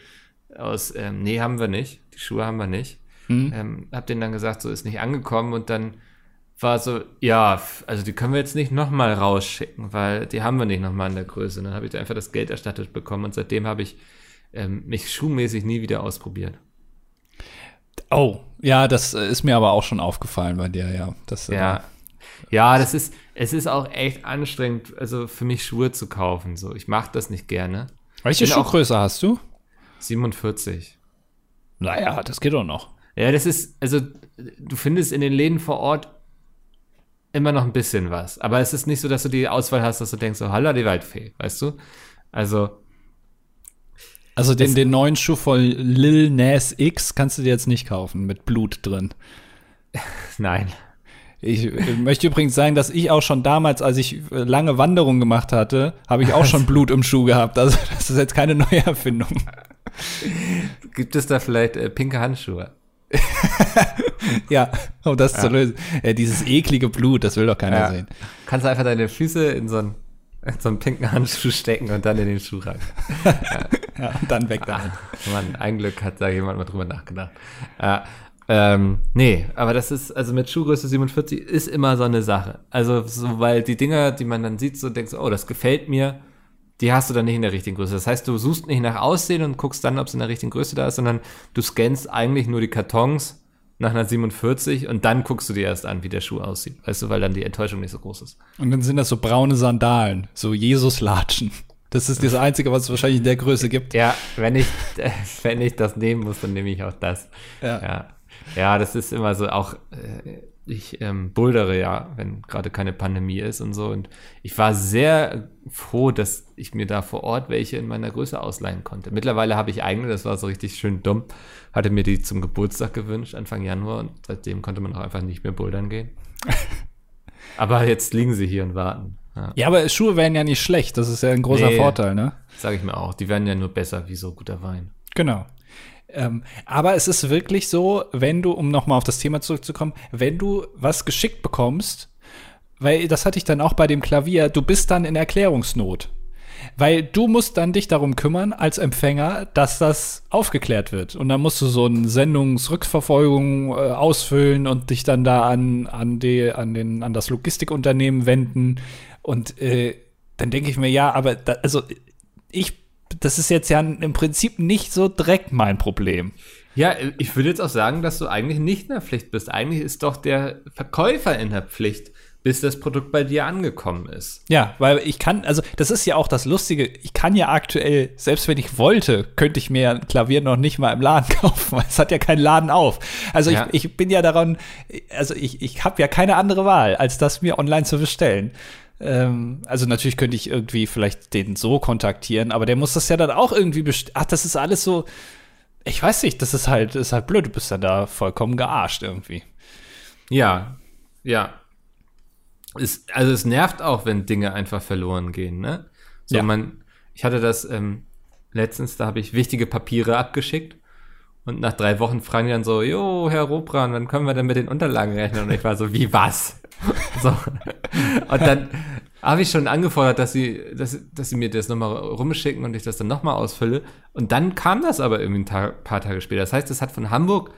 Aus, ähm, nee, haben wir nicht. Die Schuhe haben wir nicht. Mhm. Ähm, hab denen dann gesagt, so ist nicht angekommen und dann war so, ja, also die können wir jetzt nicht nochmal rausschicken, weil die haben wir nicht nochmal in der Größe. Und dann habe ich da einfach das Geld erstattet bekommen und seitdem habe ich ähm, mich schuhmäßig nie wieder ausprobiert. Oh, ja, das äh, ist mir aber auch schon aufgefallen bei dir, ja. Das, äh, Ja. Ja, das ist, es ist auch echt anstrengend, also für mich Schuhe zu kaufen. So, ich mache das nicht gerne. Welche Schuhgröße hast du? 47. Naja, das geht doch noch. Ja, das ist, also du findest in den Läden vor Ort immer noch ein bisschen was. Aber es ist nicht so, dass du die Auswahl hast, dass du denkst, so, holla die Waldfee, weißt du? Also, Also den, den neuen Schuh von Lil Nas X kannst du dir jetzt nicht kaufen, mit Blut drin. nein. Ich äh, möchte übrigens sagen, dass ich auch schon damals, als ich äh, lange Wanderungen gemacht hatte, habe ich auch schon Blut im Schuh gehabt. Also das ist jetzt keine neue Erfindung. Gibt es da vielleicht äh, pinke Handschuhe? Ja, um das zu lösen. Ja, dieses eklige Blut, das will doch keiner Ja. sehen. Kannst du einfach deine Füße in so einen, in so einen pinken Handschuh stecken und dann in den Schuh rein. Ja, und dann weg damit. Mann, ein Glück hat da jemand mal drüber nachgedacht. Ja, ähm, nee, aber das ist, also mit Schuhgröße 47 ist immer so eine Sache. Also, so, weil die Dinger, die man dann sieht, so denkst oh, das gefällt mir, die hast du dann nicht in der richtigen Größe. Das heißt, du suchst nicht nach Aussehen und guckst dann, ob es in der richtigen Größe da ist, sondern du scannst eigentlich nur die Kartons nach einer 47 und dann guckst du dir erst an, wie der Schuh aussieht. Weißt du, weil dann die Enttäuschung nicht so groß ist. Und dann sind das so braune Sandalen, so Jesus-Latschen. Das ist das Einzige, was es wahrscheinlich in der Größe gibt. Ja, wenn ich, wenn ich das nehmen muss, dann nehme ich auch das. Ja. Ja, ja das ist immer so auch, äh, ich ähm, bouldere ja, wenn gerade keine Pandemie ist und so. Und ich war sehr froh, dass ich mir da vor Ort welche in meiner Größe ausleihen konnte. Mittlerweile habe ich eigene, das war so richtig schön dumm. Hatte mir die zum Geburtstag gewünscht, Anfang Januar, und seitdem konnte man auch einfach nicht mehr bouldern gehen. Aber jetzt liegen sie hier und warten. Ja, Ja, aber Schuhe wären ja nicht schlecht. Das ist ja ein großer Nee. Vorteil, ne? sage ich mir auch. Die werden ja nur besser wie so guter Wein. Genau. Ähm, aber es ist wirklich so, wenn du, um nochmal auf das Thema zurückzukommen, wenn du was geschickt bekommst, weil das hatte ich dann auch bei dem Klavier, du bist dann in Erklärungsnot. Weil du musst dann dich darum kümmern, als Empfänger, dass das aufgeklärt wird. Und dann musst du so eine Sendungsrückverfolgung äh, ausfüllen und dich dann da an, an, die, an, den, an das Logistikunternehmen wenden. Und äh, dann denke ich mir, ja, aber da, also ich, das ist jetzt ja im Prinzip nicht so direkt mein Problem. Ja, ich würde jetzt auch sagen, dass du eigentlich nicht in der Pflicht bist. Eigentlich ist doch der Verkäufer in der Pflicht, bis das Produkt bei dir angekommen ist. Ja, weil ich kann, also das ist ja auch das Lustige, ich kann ja aktuell, selbst wenn ich wollte, könnte ich mir ein Klavier noch nicht mal im Laden kaufen, weil es hat ja keinen Laden auf. Also Ja. ich, ich bin ja daran, also ich, ich habe ja keine andere Wahl, als das mir online zu bestellen. Ähm, also natürlich könnte ich irgendwie vielleicht den so kontaktieren, aber der muss das ja dann auch irgendwie bestellen. Ach, das ist alles so, ich weiß nicht, das ist halt, ist halt blöd, du bist dann da vollkommen gearscht irgendwie. Ja, ja. Es, also es nervt auch, wenn Dinge einfach verloren gehen, ne? So, Ja. man, ich hatte das ähm, letztens, da habe ich wichtige Papiere abgeschickt und nach drei Wochen fragen die dann so, jo, Herr Robran, wann können wir denn mit den Unterlagen rechnen? Und ich war so, wie was? so. Und dann habe ich schon angefordert, dass sie, dass, dass sie mir das nochmal rumschicken und ich das dann nochmal ausfülle. Und dann kam das aber irgendwie ein Tag, paar Tage später. Das heißt, es hat von Hamburg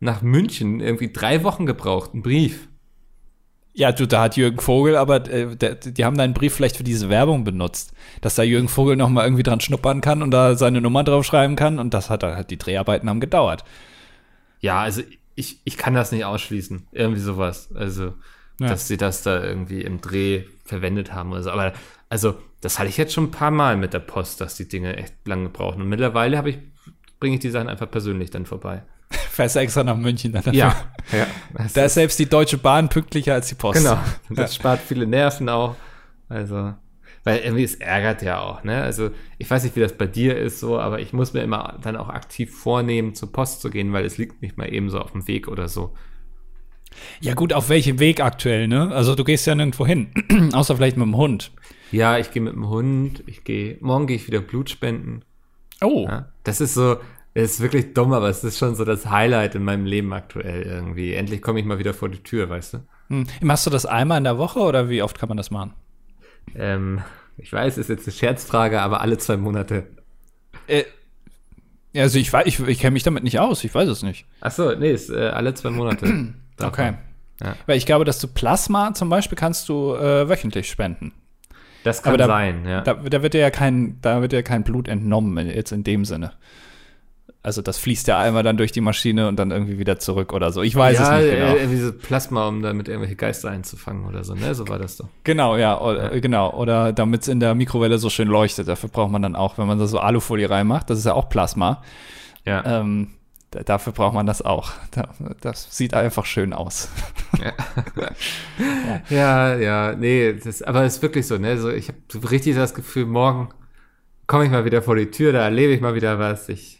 nach München irgendwie drei Wochen gebraucht, ein Brief. Ja, du, da hat Jürgen Vogel, aber äh, der, die haben deinen Brief vielleicht für diese Werbung benutzt, dass da Jürgen Vogel noch mal irgendwie dran schnuppern kann und da seine Nummer draufschreiben kann und das hat halt die Dreharbeiten haben gedauert. Ja, also ich, ich kann das nicht ausschließen. Irgendwie sowas. Also, ja. dass sie das da irgendwie im Dreh verwendet haben oder so. Aber also, das hatte ich jetzt schon ein paar Mal mit der Post, dass die Dinge echt lange brauchen. Und mittlerweile habe ich, bringe ich die Sachen einfach persönlich dann vorbei. Fährst extra nach München dann Ja, ja. Da ist selbst die Deutsche Bahn pünktlicher als die Post. Genau. Das spart viele Nerven auch. Also, weil irgendwie es ärgert ja auch, ne? Also, ich weiß nicht, wie das bei dir ist so, aber ich muss mir immer dann auch aktiv vornehmen, zur Post zu gehen, weil es liegt nicht mal eben so auf dem Weg oder so. Ja, gut, auf welchem Weg aktuell, ne? Also, du gehst ja nirgendwo hin, außer vielleicht mit dem Hund. Ja, ich gehe mit dem Hund, ich gehe, morgen gehe ich wieder Blut spenden. Oh. Ja, das ist so, ist wirklich dumm, aber es ist schon so das Highlight in meinem Leben aktuell irgendwie. Endlich komme ich mal wieder vor die Tür, weißt du? Hm. Machst du das einmal in der Woche oder wie oft kann man das machen? Ähm, ich weiß, ist jetzt eine Scherzfrage, aber alle zwei Monate. Äh, also ich, ich, ich kenne mich damit nicht aus, ich weiß es nicht. Ach so, nee, ist äh, alle zwei Monate. okay. Ja. Weil ich glaube, dass du Plasma zum Beispiel kannst du äh, wöchentlich spenden. Das kann da, sein, ja. Da, da, wird dir ja kein, da wird dir kein Blut entnommen, jetzt in dem Sinne. Also das fließt ja einmal dann durch die Maschine und dann irgendwie wieder zurück oder so. Ich weiß ja, es nicht genau. Ja, wie so Plasma, um damit irgendwelche Geister einzufangen oder so, ne? So war das doch. Genau, ja, oder, ja. genau. Oder damit es in der Mikrowelle so schön leuchtet. Dafür braucht man dann auch, wenn man da so Alufolie reinmacht, das ist ja auch Plasma. Ja. Ähm, dafür braucht man das auch. das sieht einfach schön aus. Ja, ja, ja, nee, das, aber es ist wirklich so, ne? So, ich habe so richtig das Gefühl, morgen komme ich mal wieder vor die Tür, da erlebe ich mal wieder was. Ich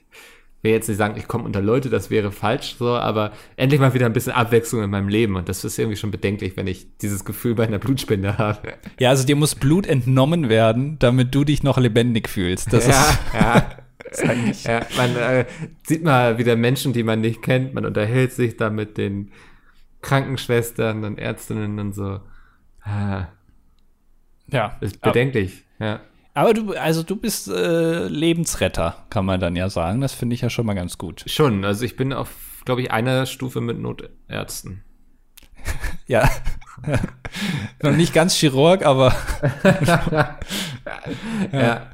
will jetzt nicht sagen, ich komme unter Leute, das wäre falsch, so, aber endlich mal wieder ein bisschen Abwechslung in meinem Leben. Und das ist irgendwie schon bedenklich, wenn ich dieses Gefühl bei einer Blutspende habe. Ja, also dir muss Blut entnommen werden, damit du dich noch lebendig fühlst. Das ja, ist, ja. ja, man äh, sieht mal wieder Menschen, die man nicht kennt. Man unterhält sich da mit den Krankenschwestern und Ärztinnen und so. Ah. Ja. Ist bedenklich, ja. Aber du, also du bist äh, Lebensretter, kann man dann ja sagen. Das finde ich ja schon mal ganz gut. Schon, also ich bin auf, glaube ich, einer Stufe mit Notärzten. ja. Noch nicht ganz Chirurg, aber. ja.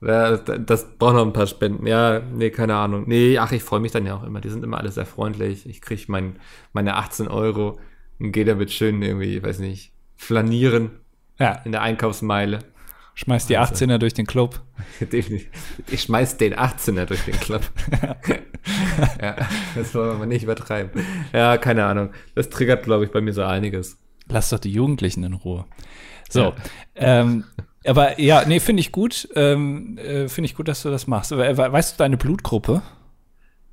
ja. Das braucht noch ein paar Spenden. Ja, nee, keine Ahnung. Nee, ach, ich freue mich dann ja auch immer. Die sind immer alle sehr freundlich. Ich kriege mein, meine 18 Euro und gehe damit schön irgendwie, ich weiß nicht, flanieren. Ja. In der Einkaufsmeile. Schmeiß die also. 18er durch den Club. Ich schmeiß den 18er durch den Club. ja, das wollen wir mal nicht übertreiben. Ja, keine Ahnung. Das triggert, glaube ich, bei mir so einiges. Lass doch die Jugendlichen in Ruhe. So. Ja. Ähm, aber ja, nee, finde ich gut. Ähm, äh, finde ich gut, dass du das machst. Weißt du deine Blutgruppe?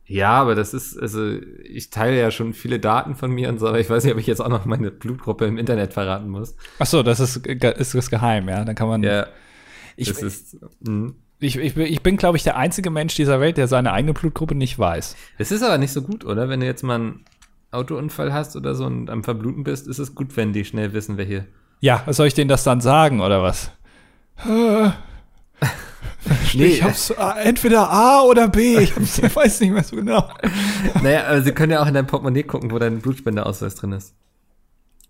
Ja, aber das ist, also ich teile ja schon viele Daten von mir und so, aber ich weiß nicht, ob ich jetzt auch noch meine Blutgruppe im Internet verraten muss. Ach so, das ist, ist das geheim, ja. Dann kann man. Ja. Ich, das ist, mh. ich, ich, ich bin, glaube ich, der einzige Mensch dieser Welt, der seine eigene Blutgruppe nicht weiß. Es ist aber nicht so gut, oder? Wenn du jetzt mal einen Autounfall hast oder so und am Verbluten bist, ist es gut, wenn die schnell wissen, wer hier. Ja, was soll ich denen das dann sagen, oder was? Nee. Ich hab's äh, entweder A oder B. Ich, hab's, weiß nicht mehr so genau. Naja, aber sie können ja auch in dein Portemonnaie gucken, wo dein Blutspendeausweis drin ist.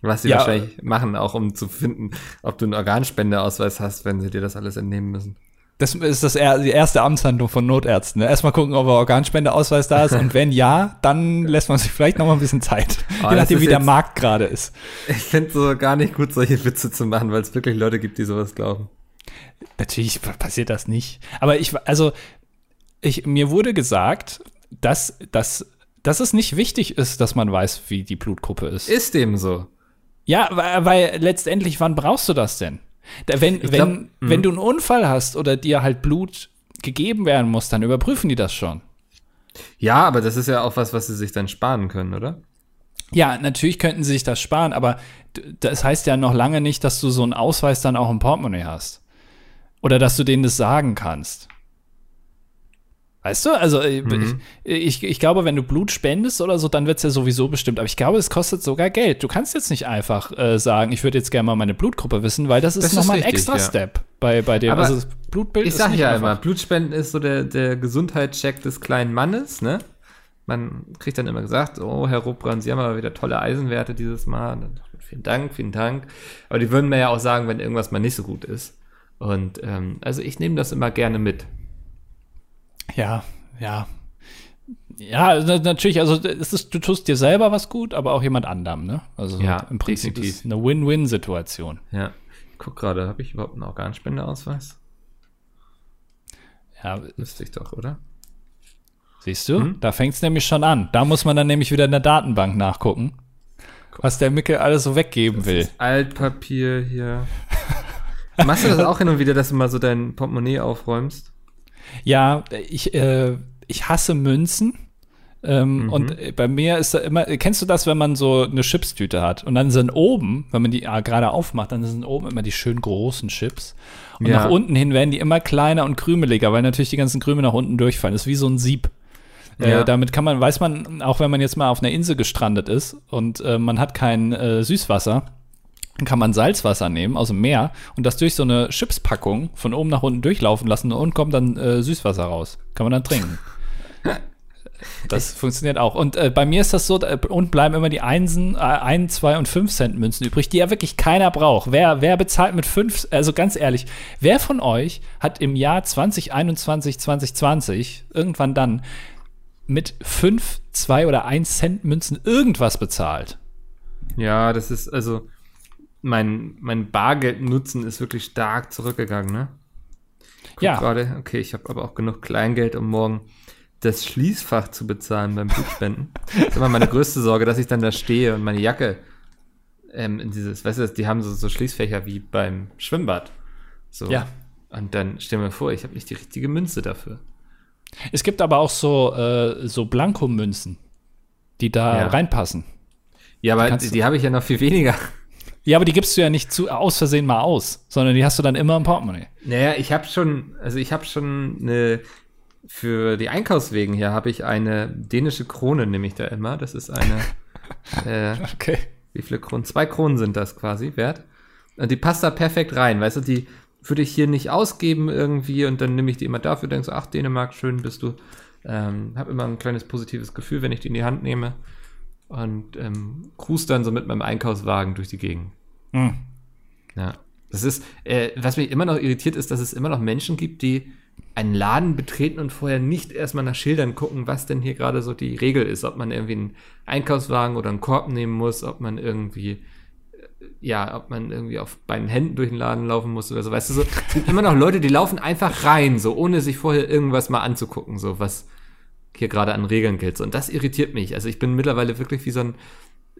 Was sie ja. wahrscheinlich machen, auch um zu finden, ob du einen Organspendeausweis hast, wenn sie dir das alles entnehmen müssen. Das ist das die erste Amtshandlung von Notärzten. Ne? Erstmal gucken, ob ein Organspendeausweis da ist und wenn ja, dann lässt man sich vielleicht noch mal ein bisschen Zeit. Oh, Je nachdem, wie der Markt gerade ist. Ich finde so gar nicht gut, solche Witze zu machen, weil es wirklich Leute gibt, die sowas glauben. Natürlich passiert das nicht. Aber ich, also, ich, mir wurde gesagt, dass, dass, dass es nicht wichtig ist, dass man weiß, wie die Blutgruppe ist. Ist dem so. Ja, weil, weil letztendlich, wann brauchst du das denn? Wenn, glaub, wenn, wenn mhm. du einen Unfall hast oder dir halt Blut gegeben werden muss, dann überprüfen die das schon. Ja, aber das ist ja auch was, was sie sich dann sparen können, oder? Ja, natürlich könnten sie sich das sparen, aber das heißt ja noch lange nicht, dass du so einen Ausweis dann auch im Portemonnaie hast. Oder dass du denen das sagen kannst. Weißt du? Also äh, mhm. ich, ich, glaube, wenn du Blut spendest oder so, dann wird es ja sowieso bestimmt. Aber ich glaube, es kostet sogar Geld. Du kannst jetzt nicht einfach äh, sagen, ich würde jetzt gerne mal meine Blutgruppe wissen, weil das ist nochmal ein extra ja. Step bei, bei dem. Aber also Blutbild ich sage ja einfach. immer, Blutspenden ist so der, der Gesundheitscheck des kleinen Mannes, ne? Man kriegt dann immer gesagt, oh, Herr Ruppbrand, Sie haben aber wieder tolle Eisenwerte dieses Mal. vielen Dank, vielen Dank. Aber die würden mir ja auch sagen, wenn irgendwas mal nicht so gut ist. Und ähm, also ich nehme das immer gerne mit. Ja, ja. Ja, natürlich, also es ist, du tust dir selber was gut, aber auch jemand anderem, ne? Also Ja, im Prinzip definitiv. ist eine Win-Win-Situation. Ja. Ich guck gerade, habe ich überhaupt einen Organspendeausweis? Ja, Müsste ich doch, oder? siehst du, Mhm. da fängt es nämlich schon an. Da muss man dann nämlich wieder in der Datenbank nachgucken, was der Mickel alles so weggeben will. Altpapier hier. Machst du das auch hin und wieder, dass du mal so dein Portemonnaie aufräumst? Ja, ich, äh, ich hasse Münzen. Ähm, Mhm. Und äh, bei mir ist da immer, kennst du das, wenn man so eine Chipstüte hat und dann sind oben, wenn man die äh, gerade aufmacht, dann sind oben immer die schön großen Chips. Und Ja. nach unten hin werden die immer kleiner und krümeliger, weil natürlich die ganzen Krümel nach unten durchfallen. Das ist wie so ein Sieb. Ja. Äh, damit kann man, weiß man, auch wenn man jetzt mal auf einer Insel gestrandet ist und äh, man hat kein äh, Süßwasser, kann man Salzwasser nehmen aus dem Meer und das durch so eine Chipspackung von oben nach unten durchlaufen lassen und kommt dann äh, Süßwasser raus. Kann man dann trinken. Das funktioniert auch. Und äh, bei mir ist das so, äh, und bleiben immer die Einsen, äh, 1, 2 und 5 Cent Münzen übrig, die ja wirklich keiner braucht. Wer, wer bezahlt mit 5, also ganz ehrlich, wer von euch hat im Jahr 2021, 2020, irgendwann dann, mit 5, 2 oder 1 Cent Münzen irgendwas bezahlt? Ja, das ist also mein, mein Bargeldnutzen ist wirklich stark zurückgegangen, ne? Guck Ja. Gerade, okay, ich habe aber auch genug Kleingeld, um morgen das Schließfach zu bezahlen beim Blutspenden. das ist immer meine größte Sorge, dass ich dann da stehe und meine Jacke ähm, in dieses, weißt du, die haben so, so Schließfächer wie beim Schwimmbad. So. Ja. Und dann stell mir vor, ich habe nicht die richtige Münze dafür. Es gibt aber auch so, äh, so Blankomünzen, die da Ja. reinpassen. Ja, aber die, die habe ich ja noch viel weniger. Ja, aber die gibst du ja nicht zu, aus Versehen mal aus, sondern die hast du dann immer im Portemonnaie. Naja, ich habe schon, also ich habe schon eine, für die Einkaufswegen hier habe ich eine dänische Krone, nehme ich da immer. Das ist eine, äh, Okay. wie viele Kronen? Zwei Kronen sind das quasi wert. Und die passt da perfekt rein, weißt du, die würde ich hier nicht ausgeben irgendwie und dann nehme ich die immer dafür, denkst so, ach, Dänemark, schön bist du. Ähm, habe immer ein kleines positives Gefühl, wenn ich die in die Hand nehme und ähm, cruise dann so mit meinem Einkaufswagen durch die Gegend. Hm. Ja. Das ist, äh, was mich immer noch irritiert, ist, dass es immer noch Menschen gibt, die einen Laden betreten und vorher nicht erstmal nach Schildern gucken, was denn hier gerade so die Regel ist. Ob man irgendwie einen Einkaufswagen oder einen Korb nehmen muss, ob man irgendwie, äh, ja, ob man irgendwie auf beiden Händen durch den Laden laufen muss oder so. Weißt du, so, es gibt immer noch Leute, die laufen einfach rein, so ohne sich vorher irgendwas mal anzugucken, so was hier gerade an Regeln gilt. Und das irritiert mich. Also ich bin mittlerweile wirklich wie so ein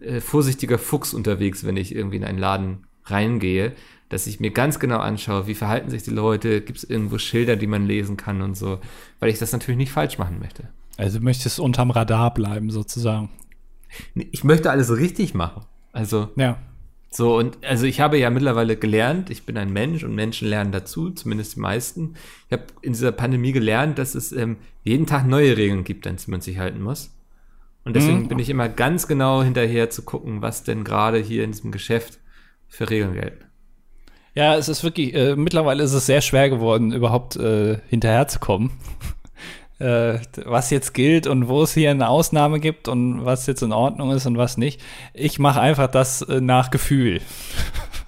äh, vorsichtiger Fuchs unterwegs, wenn ich irgendwie in einen Laden reingehe, dass ich mir ganz genau anschaue, wie verhalten sich die Leute, gibt es irgendwo Schilder, die man lesen kann und so, weil ich das natürlich nicht falsch machen möchte. Also du möchtest unterm Radar bleiben, sozusagen. Ich möchte alles richtig machen. Also Ja. So und also ich habe ja mittlerweile gelernt, ich bin ein Mensch und Menschen lernen dazu, zumindest die meisten. Ich habe in dieser Pandemie gelernt, dass es ähm, jeden Tag neue Regeln gibt, an die man sich halten muss. Und deswegen Mhm. bin ich immer ganz genau hinterher zu gucken, was denn gerade hier in diesem Geschäft für Regeln gelten. Ja, es ist wirklich, äh, mittlerweile ist es sehr schwer geworden, überhaupt äh, hinterherzukommen. Äh, was jetzt gilt und wo es hier eine Ausnahme gibt und was jetzt in Ordnung ist und was nicht. Ich mache einfach das äh, nach Gefühl.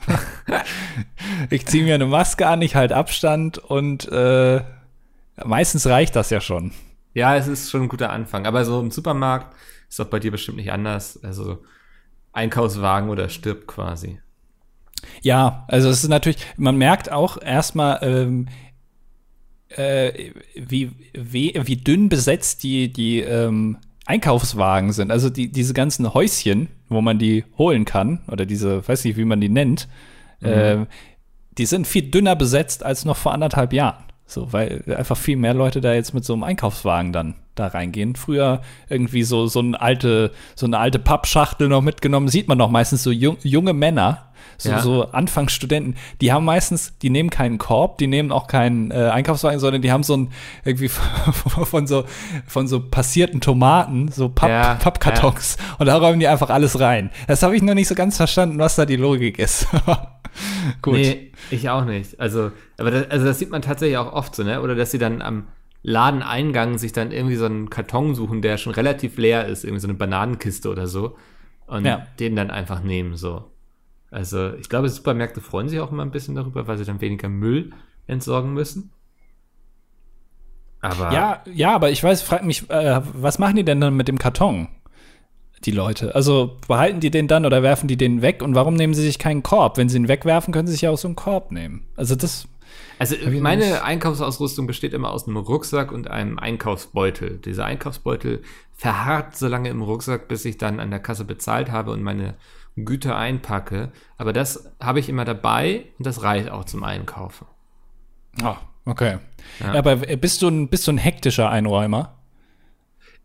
ich ziehe mir eine Maske an, ich halte Abstand und äh, meistens reicht das ja schon. Ja, es ist schon ein guter Anfang. Aber so im Supermarkt ist doch bei dir bestimmt nicht anders. Also Einkaufswagen oder stirbt quasi. Ja, also es ist natürlich, man merkt auch erstmal, ähm, äh, wie, wie, wie dünn besetzt die, die ähm, Einkaufswagen sind. Also die, diese ganzen Häuschen, wo man die holen kann, oder diese, weiß nicht, wie man die nennt, äh, die sind viel dünner besetzt als noch vor anderthalb Jahren. So, weil einfach viel mehr Leute da jetzt mit so einem Einkaufswagen dann da reingehen. Früher irgendwie so, so eine alte, so eine alte Pappschachtel noch mitgenommen, sieht man noch meistens so jung, junge Männer, so, Ja. so Anfangsstudenten, die haben meistens, die nehmen keinen Korb, die nehmen auch keinen äh, Einkaufswagen, sondern die haben so ein irgendwie von so von so passierten Tomaten, so Papp, Ja, Pappkartons und da räumen die einfach alles rein. Das habe ich noch nicht so ganz verstanden, was da die Logik ist. Gut. Nee, ich auch nicht. Also, aber das, also das sieht man tatsächlich auch oft so, ne? Oder dass sie dann am Ladeneingang sich dann irgendwie so einen Karton suchen, der schon relativ leer ist, irgendwie so eine Bananenkiste oder so. Und Ja. den dann einfach nehmen, so. Also ich glaube, Supermärkte freuen sich auch immer ein bisschen darüber, weil sie dann weniger Müll entsorgen müssen. Aber ja, ja, aber ich weiß, frag mich, äh, was machen die denn dann mit dem Karton? Die Leute. Also behalten die den dann oder werfen die den weg? Und warum nehmen sie sich keinen Korb? Wenn sie ihn wegwerfen, können sie sich ja auch so einen Korb nehmen. Also das. Also meine Einkaufsausrüstung besteht immer aus einem Rucksack und einem Einkaufsbeutel. Dieser Einkaufsbeutel verharrt so lange im Rucksack, bis ich dann an der Kasse bezahlt habe und meine Güter einpacke. Aber das habe ich immer dabei und das reicht auch zum Einkaufen. Ah, okay. Ja. Aber bist du, ein, bist du ein hektischer Einräumer?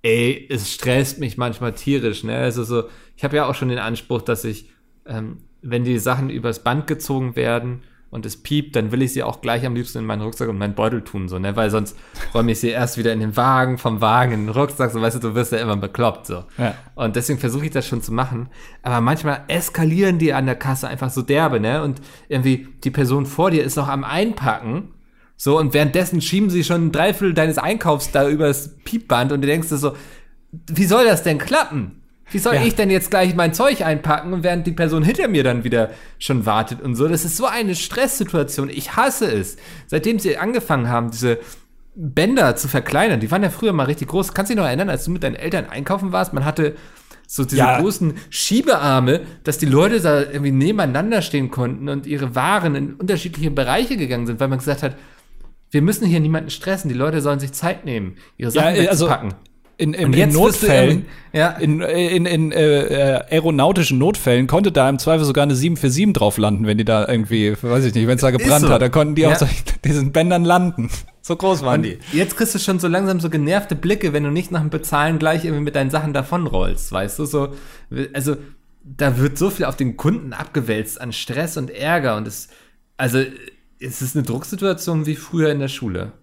Ey, es stresst mich manchmal tierisch, ne? Also so, ich habe ja auch schon den Anspruch, dass ich, ähm, wenn die Sachen übers Band gezogen werden und es piept, dann will ich sie auch gleich am liebsten in meinen Rucksack und meinen Beutel tun, so, ne? Weil sonst räume ich sie erst wieder in den Wagen, vom Wagen in den Rucksack, so, weißt du, du wirst ja immer bekloppt, so. Ja. Und deswegen versuche ich das schon zu machen. Aber manchmal eskalieren die an der Kasse einfach so derbe, ne? Und irgendwie die Person vor dir ist noch am Einpacken. So, und währenddessen schieben sie schon ein Dreiviertel deines Einkaufs da übers Piepband und du denkst dir so, wie soll das denn klappen? Wie soll ja. ich denn jetzt gleich mein Zeug einpacken, während die Person hinter mir dann wieder schon wartet und so? Das ist so eine Stresssituation. Ich hasse es. Seitdem sie angefangen haben, diese Bänder zu verkleinern, die waren ja früher mal richtig groß. Kannst du dich noch erinnern, als du mit deinen Eltern einkaufen warst? Man hatte so diese ja. großen Schiebearme, dass die Leute da irgendwie nebeneinander stehen konnten und ihre Waren in unterschiedliche Bereiche gegangen sind, weil man gesagt hat, wir müssen hier niemanden stressen, die Leute sollen sich Zeit nehmen, ihre Sachen ja, also, wegzupacken. In, in, in Notfällen, ja. in, in, in äh, aeronautischen Notfällen konnte da im Zweifel sogar eine 747 drauf landen, wenn die da irgendwie, weiß ich nicht, wenn es da gebrannt so. hat, da konnten die ja. auf so, diesen Bändern landen. So groß waren Und die. Jetzt kriegst du schon so langsam so genervte Blicke, wenn du nicht nach dem Bezahlen gleich irgendwie mit deinen Sachen davonrollst, weißt du? So, also da wird so viel auf den Kunden abgewälzt an Stress und Ärger und es, also es ist eine Drucksituation wie früher in der Schule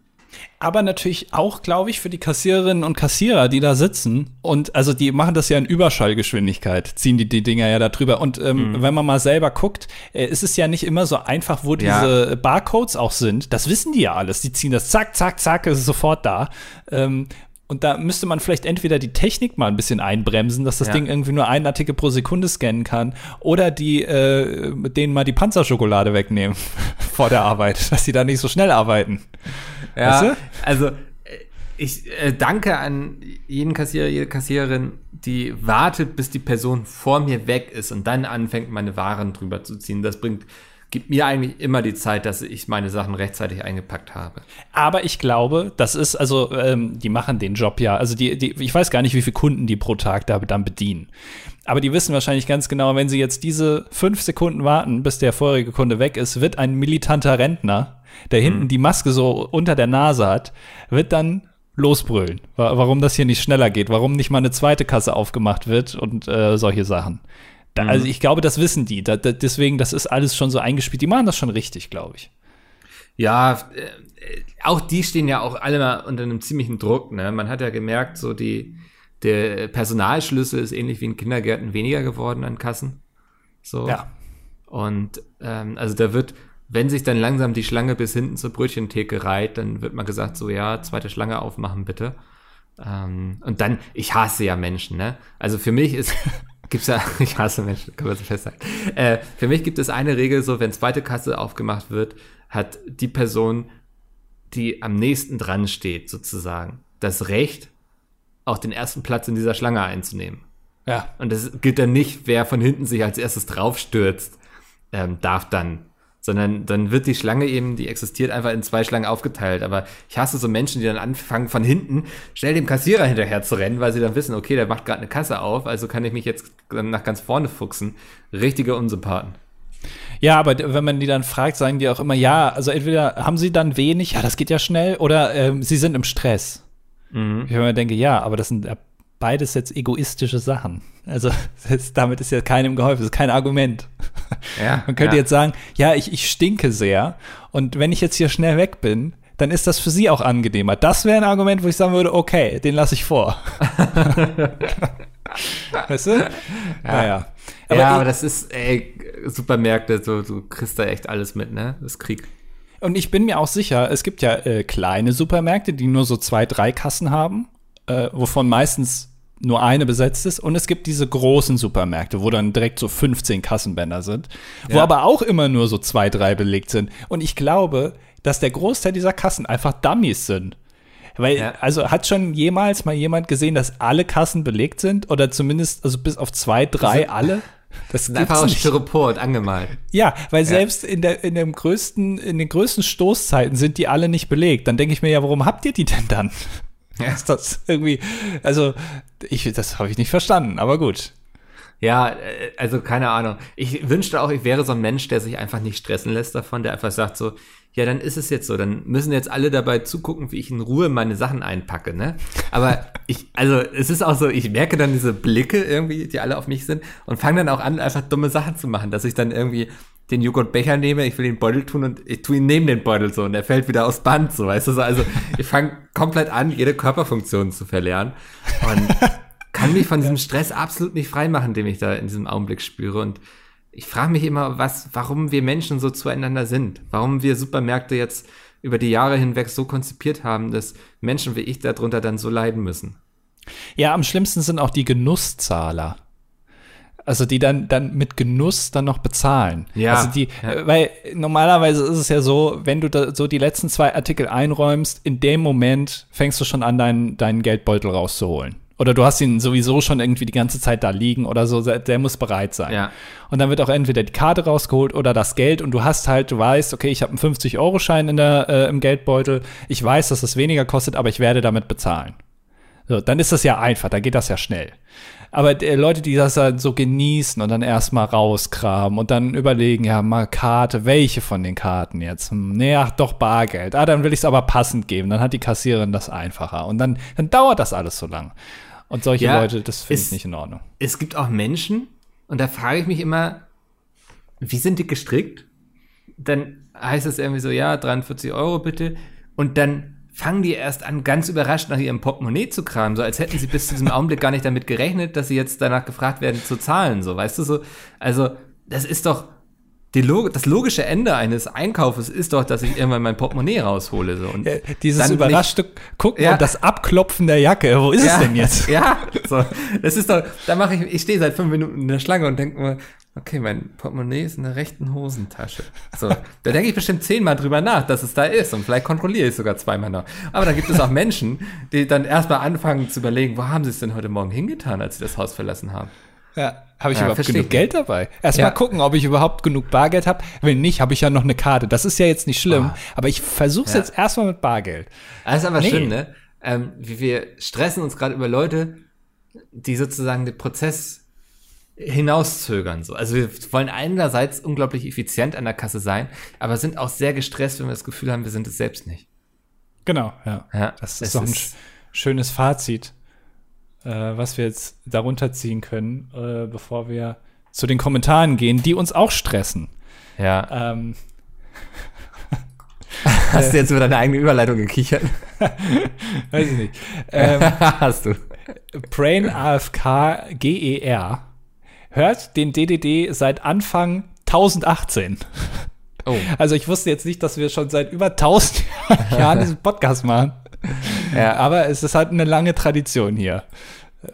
aber natürlich auch, glaube ich, für die Kassiererinnen und Kassierer, die da sitzen. Und also die machen das ja in Überschallgeschwindigkeit, ziehen die, die Dinger ja da drüber. Und ähm, mhm. wenn man mal selber guckt, äh, ist es ja nicht immer so einfach, wo ja. diese Barcodes auch sind. Das wissen die ja alles. Die ziehen das zack, zack, zack, ist sofort da. Ähm, und da müsste man vielleicht entweder die Technik mal ein bisschen einbremsen, dass das ja. Ding irgendwie nur einen Artikel pro Sekunde scannen kann, oder die äh, denen mal die Panzerschokolade wegnehmen vor der Arbeit, dass sie da nicht so schnell arbeiten. Ja, weißt du? also äh, ich äh, danke an jeden Kassierer, jede Kassiererin, die wartet, bis die Person vor mir weg ist und dann anfängt, meine Waren drüber zu ziehen. Das bringt gibt mir eigentlich immer die Zeit, dass ich meine Sachen rechtzeitig eingepackt habe. Aber ich glaube, das ist, also, ähm, die machen den Job ja. Also, die, die, ich weiß gar nicht, wie viele Kunden die pro Tag da dann bedienen. Aber die wissen wahrscheinlich ganz genau, wenn sie jetzt diese fünf Sekunden warten, bis der vorherige Kunde weg ist, wird ein militanter Rentner der hinten mhm. die Maske so unter der Nase hat, wird dann losbrüllen, warum das hier nicht schneller geht, warum nicht mal eine zweite Kasse aufgemacht wird und äh, solche Sachen. Da, mhm. Also ich glaube, das wissen die. Da, da, deswegen, das ist alles schon so eingespielt. Die machen das schon richtig, glaube ich. Ja, äh, auch die stehen ja auch alle mal unter einem ziemlichen Druck. Ne? Man hat ja gemerkt, so die der Personalschlüssel ist ähnlich wie in Kindergärten weniger geworden an Kassen. So. Ja. Und ähm, also da wird wenn sich dann langsam die Schlange bis hinten zur Brötchentheke reiht, dann wird mal gesagt, so ja, zweite Schlange aufmachen bitte. Ähm, und dann, ich hasse ja Menschen, ne? Also für mich ist, gibt's ja, ich hasse Menschen, kann man so festhalten. Äh, für mich gibt es eine Regel, so wenn zweite Kasse aufgemacht wird, hat die Person, die am nächsten dran steht, sozusagen, das Recht, auch den ersten Platz in dieser Schlange einzunehmen. Ja. Und das gilt dann nicht, wer von hinten sich als erstes draufstürzt, ähm, darf dann sondern dann wird die Schlange eben, die existiert, einfach in zwei Schlangen aufgeteilt. Aber ich hasse so Menschen, die dann anfangen, von hinten schnell dem Kassierer hinterher zu rennen, weil sie dann wissen, okay, der macht gerade eine Kasse auf, also kann ich mich jetzt nach ganz vorne fuchsen. Richtige Unsympathen. Ja, aber wenn man die dann fragt, sagen die auch immer, ja, also entweder haben sie dann wenig, ja, das geht ja schnell, oder ähm, sie sind im Stress. Mhm. Ich denke, ja, aber das sind beides jetzt egoistische Sachen. Also das, damit ist ja keinem geholfen, das ist kein Argument. Ja, Man könnte ja. jetzt sagen, ja, ich, ich stinke sehr und wenn ich jetzt hier schnell weg bin, dann ist das für sie auch angenehmer. Das wäre ein Argument, wo ich sagen würde, okay, den lasse ich vor. weißt du? Ja. Naja. Aber, ja, aber das ist, ey, Supermärkte, so, du kriegst da echt alles mit, ne? Das ist Krieg. Und ich bin mir auch sicher, es gibt ja äh, kleine Supermärkte, die nur so zwei, drei Kassen haben, äh, wovon meistens nur eine besetzt ist. Und es gibt diese großen Supermärkte, wo dann direkt so 15 Kassenbänder sind, wo Ja. aber auch immer nur so zwei, drei belegt sind. Und ich glaube, dass der Großteil dieser Kassen einfach Dummies sind. Weil, Ja. also hat schon jemals mal jemand gesehen, dass alle Kassen belegt sind? Oder zumindest, also bis auf zwei, drei, alle? Das sind einfach aus nicht. Styropor und angemalt. Ja, weil selbst in der in dem größten in den größten Stoßzeiten sind die alle nicht belegt. Dann denke ich mir ja, warum habt ihr die denn dann? Ja. Ist das irgendwie also ich das habe ich nicht verstanden, aber gut. Ja, äh, also keine Ahnung. Ich wünschte auch, ich wäre so ein Mensch, der sich einfach nicht stressen lässt davon, der einfach sagt so, ja, dann ist es jetzt so, dann müssen jetzt alle dabei zugucken, wie ich in Ruhe meine Sachen einpacke, ne? Aber ich, also es ist auch so, ich merke dann diese Blicke irgendwie, die alle auf mich sind und fange dann auch an, einfach dumme Sachen zu machen, dass ich dann irgendwie den Joghurtbecher nehme, ich will den Beutel tun und ich tue ihn neben den Beutel so und er fällt wieder aus Band, so, weißt du, so, also ich fange komplett an, jede Körperfunktion zu verlernen und kann mich von diesem Stress absolut nicht freimachen, den ich da in diesem Augenblick spüre. Und ich frage mich immer, was, warum wir Menschen so zueinander sind. Warum wir Supermärkte jetzt über die Jahre hinweg so konzipiert haben, dass Menschen wie ich darunter dann so leiden müssen. Ja, am schlimmsten sind auch die Genusszahler. Also die dann dann mit Genuss dann noch bezahlen. Ja, Also die, ja. weil normalerweise ist es ja so, wenn du da so die letzten zwei Artikel einräumst, in dem Moment fängst du schon an, deinen deinen Geldbeutel rauszuholen. Oder du hast ihn sowieso schon irgendwie die ganze Zeit da liegen oder so, der muss bereit sein. Ja. Und dann wird auch entweder die Karte rausgeholt oder das Geld und du hast halt, du weißt, okay, ich habe einen 50-Euro-Schein in der, äh, im Geldbeutel, ich weiß, dass das weniger kostet, aber ich werde damit bezahlen. So, dann ist das ja einfach, dann geht das ja schnell. Aber äh, Leute, die das dann so genießen und dann erstmal rauskramen und dann überlegen, ja, mal Karte, welche von den Karten jetzt? Hm, nee, ach doch Bargeld. Ah, dann will ich es aber passend geben. Dann hat die Kassiererin das einfacher. Und dann, dann dauert das alles so lang. Und solche Ja, Leute, das finde ich nicht in Ordnung. Es gibt auch Menschen, und da frage ich mich immer, wie sind die gestrickt? Dann heißt es irgendwie so, ja, 43 Euro bitte. Und dann fangen die erst an, ganz überrascht nach ihrem Portemonnaie zu kramen, so als hätten sie bis zu diesem Augenblick gar nicht damit gerechnet, dass sie jetzt danach gefragt werden zu zahlen, so, weißt du so? Also, das ist doch, die Log das logische Ende eines Einkaufes ist doch, dass ich irgendwann mein Portemonnaie raushole, so. Und Äh, Dieses überraschte Gucken Ja. und das Abklopfen der Jacke. Wo ist es denn jetzt? Ja, so. Das ist doch, da mache ich, ich stehe seit fünf Minuten in der Schlange und denke mir, okay, mein Portemonnaie ist in der rechten Hosentasche. So, da denke ich bestimmt zehnmal drüber nach, dass es da ist und vielleicht kontrolliere ich es sogar zweimal noch. Aber dann gibt es auch Menschen, die dann erstmal anfangen zu überlegen, wo haben sie es denn heute Morgen hingetan, als sie das Haus verlassen haben? Ja, habe ich Ja, überhaupt genug ich. Geld dabei? Erstmal Ja. gucken, ob ich überhaupt genug Bargeld habe. Wenn nicht, habe ich ja noch eine Karte. Das ist ja jetzt nicht schlimm, aber ich versuche es Ja. jetzt erstmal mit Bargeld. Das ist aber Nee. schlimm, ne? Ähm, wir stressen uns gerade über Leute, die sozusagen den Prozess hinauszögern. So. Also wir wollen einerseits unglaublich effizient an der Kasse sein, aber sind auch sehr gestresst, wenn wir das Gefühl haben, wir sind es selbst nicht. Genau, ja. Ja, das ist doch ein ist- sch schönes Fazit, äh, was wir jetzt darunter ziehen können, äh, bevor wir zu den Kommentaren gehen, die uns auch stressen. Ja. Ähm, Hast du jetzt über deine eigene Überleitung gekichert? weiß ich nicht. Ähm, Hast du. Brain AFK GER hört den DDD seit Anfang 1018. Oh. Also ich wusste jetzt nicht, dass wir schon seit über 1000 Jahren diesen Podcast machen. Ja. Aber es ist halt eine lange Tradition hier.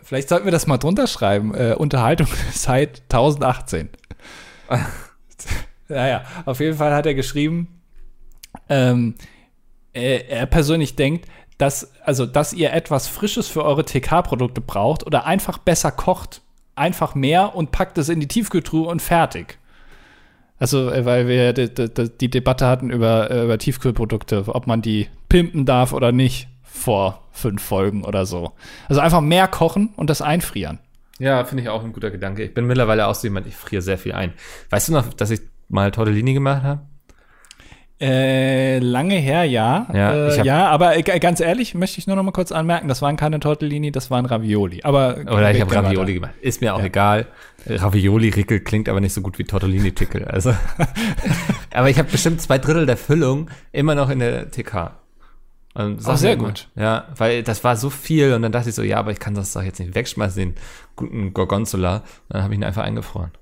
Vielleicht sollten wir das mal drunter schreiben. Äh, Unterhaltung seit 1018. naja, auf jeden Fall hat er geschrieben, ähm, er, er persönlich denkt, dass, also, dass ihr etwas Frisches für eure TK-Produkte braucht oder einfach besser kocht. Einfach mehr und packt es in die Tiefkühltruhe und fertig. Also, äh, weil wir die, die, die Debatte hatten über, äh, über Tiefkühlprodukte, ob man die pimpen darf oder nicht vor fünf Folgen oder so. Also einfach mehr kochen und das einfrieren. Ja, finde ich auch ein guter Gedanke. Ich bin mittlerweile auch so jemand, ich friere sehr viel ein. Weißt du noch, dass ich mal Tortellini gemacht habe? Äh, lange her, ja. Ja, äh, ja, aber äh, ganz ehrlich, möchte ich nur noch mal kurz anmerken, das waren keine Tortellini, das waren Ravioli. Aber Oder ich habe Ravioli gemacht. Ist mir auch Ja. egal. Ravioli-Rickel klingt aber nicht so gut wie Tortellini-Tickel. Also. aber ich habe bestimmt zwei Drittel der Füllung immer noch in der TK. Und Oh, sehr immer- gut. Ja, weil das war so viel und dann dachte ich so, ja, aber ich kann das doch jetzt nicht wegschmeißen, den guten Gorgonzola. Dann habe ich ihn einfach eingefroren.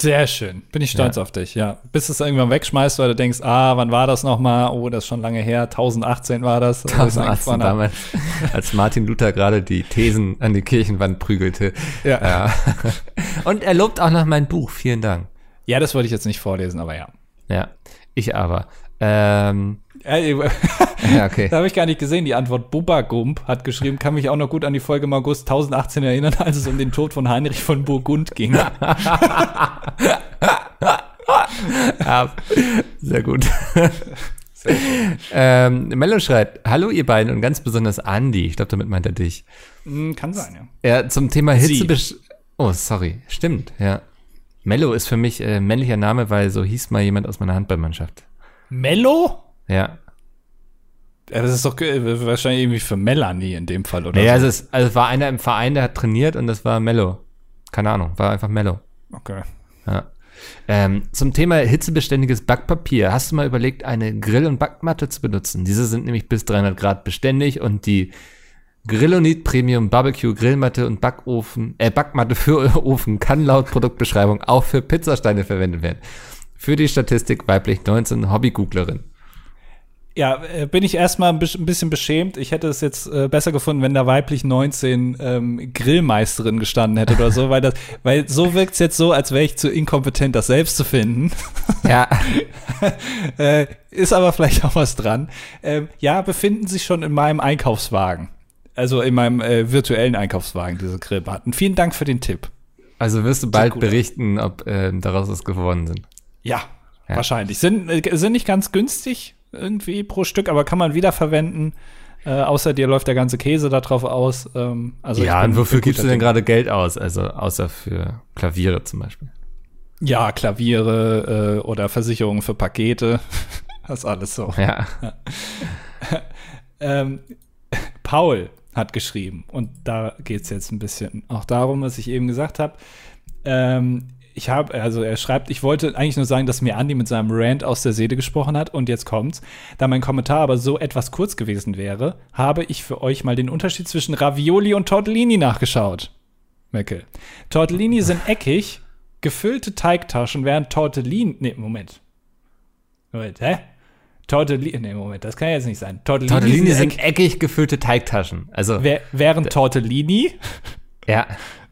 Sehr schön. Bin ich stolz Ja. auf dich, ja. Bis du es irgendwann wegschmeißt, weil du denkst, ah, wann war das nochmal? Oh, das ist schon lange her. 1018 war das. wo ich es 1018 angefangen hab. damals, als Martin Luther gerade die Thesen an die Kirchenwand prügelte. Ja. Ja. Und er lobt auch noch mein Buch. Vielen Dank. ja, das wollte ich jetzt nicht vorlesen, aber ja. Ja, ich aber. Ähm, Äh, ja, okay. Da habe ich gar nicht gesehen. Die Antwort Bubba Gump hat geschrieben, kann mich auch noch gut an die Folge im August 1018 erinnern, als es um den Tod von Heinrich von Burgund ging. Ja, sehr gut. ähm, Mello schreibt, hallo ihr beiden und ganz besonders Andi. Ich glaube, damit meint er dich. Hm, kann sein, ja. Ja, zum Thema Sie. Hitze. Oh, sorry. Stimmt, ja. Mello ist für mich äh, männlicher Name, weil so hieß mal jemand aus meiner Handballmannschaft. Mello? Ja. Ja, das ist doch äh, wahrscheinlich irgendwie für Melanie in dem Fall, oder? Naja, so. also es, also es war einer im Verein, der hat trainiert und das war Mello. Keine Ahnung, war einfach Mello. Okay. Ja. Ähm, zum Thema hitzebeständiges Backpapier. Hast du mal überlegt, eine Grill- und Backmatte zu benutzen? Diese sind nämlich bis 300 Grad beständig und die Grillonit Premium Barbecue Grillmatte und Backofen, äh, Backmatte für Ofen kann laut Produktbeschreibung auch für Pizzasteine verwendet werden. Für die Statistik weiblich 19 Hobbygooglerin. Ja, äh, bin ich erstmal ein bisschen beschämt. Ich hätte es jetzt äh, besser gefunden, wenn da weiblich 19 ähm, Grillmeisterin gestanden hätte oder so, weil das, weil so wirkt es jetzt so, als wäre ich zu inkompetent, das selbst zu finden. Ja, äh, ist aber vielleicht auch was dran. Ähm, ja, befinden sich schon in meinem Einkaufswagen. Also in meinem äh, virtuellen Einkaufswagen, diese Grillmatten. Vielen Dank für den Tipp. also wirst du bald berichten, ob ähm, daraus was geworden sind. Ja, Ja. wahrscheinlich. Sind, äh, sind nicht ganz günstig irgendwie pro Stück, aber kann man wiederverwenden. Äh, außer dir läuft der ganze Käse da drauf aus. Ähm, also ja, und wofür für gibst du denn gerade Geld aus? Also außer für Klaviere zum Beispiel. Ja, Klaviere äh, oder Versicherungen für Pakete. Das ist alles so. Ja. Ähm, Paul hat geschrieben, und da geht es jetzt ein bisschen auch darum, was ich eben gesagt habe. Ähm, ich habe, also er schreibt, ich wollte eigentlich nur sagen, dass mir Andi mit seinem Rant aus der Seele gesprochen hat und jetzt kommt's. Da mein Kommentar aber so etwas kurz gewesen wäre, habe ich für euch mal den Unterschied zwischen Ravioli und Tortellini nachgeschaut. Meckel. Tortellini sind eckig, gefüllte Teigtaschen, während Tortellini, nee, Moment. Moment, hä? Tortellini, nee, Moment, das kann ja jetzt nicht sein. Tortellini, Tortellini sind, eckig gefüllte Teigtaschen. Also, während Tortellini, ja.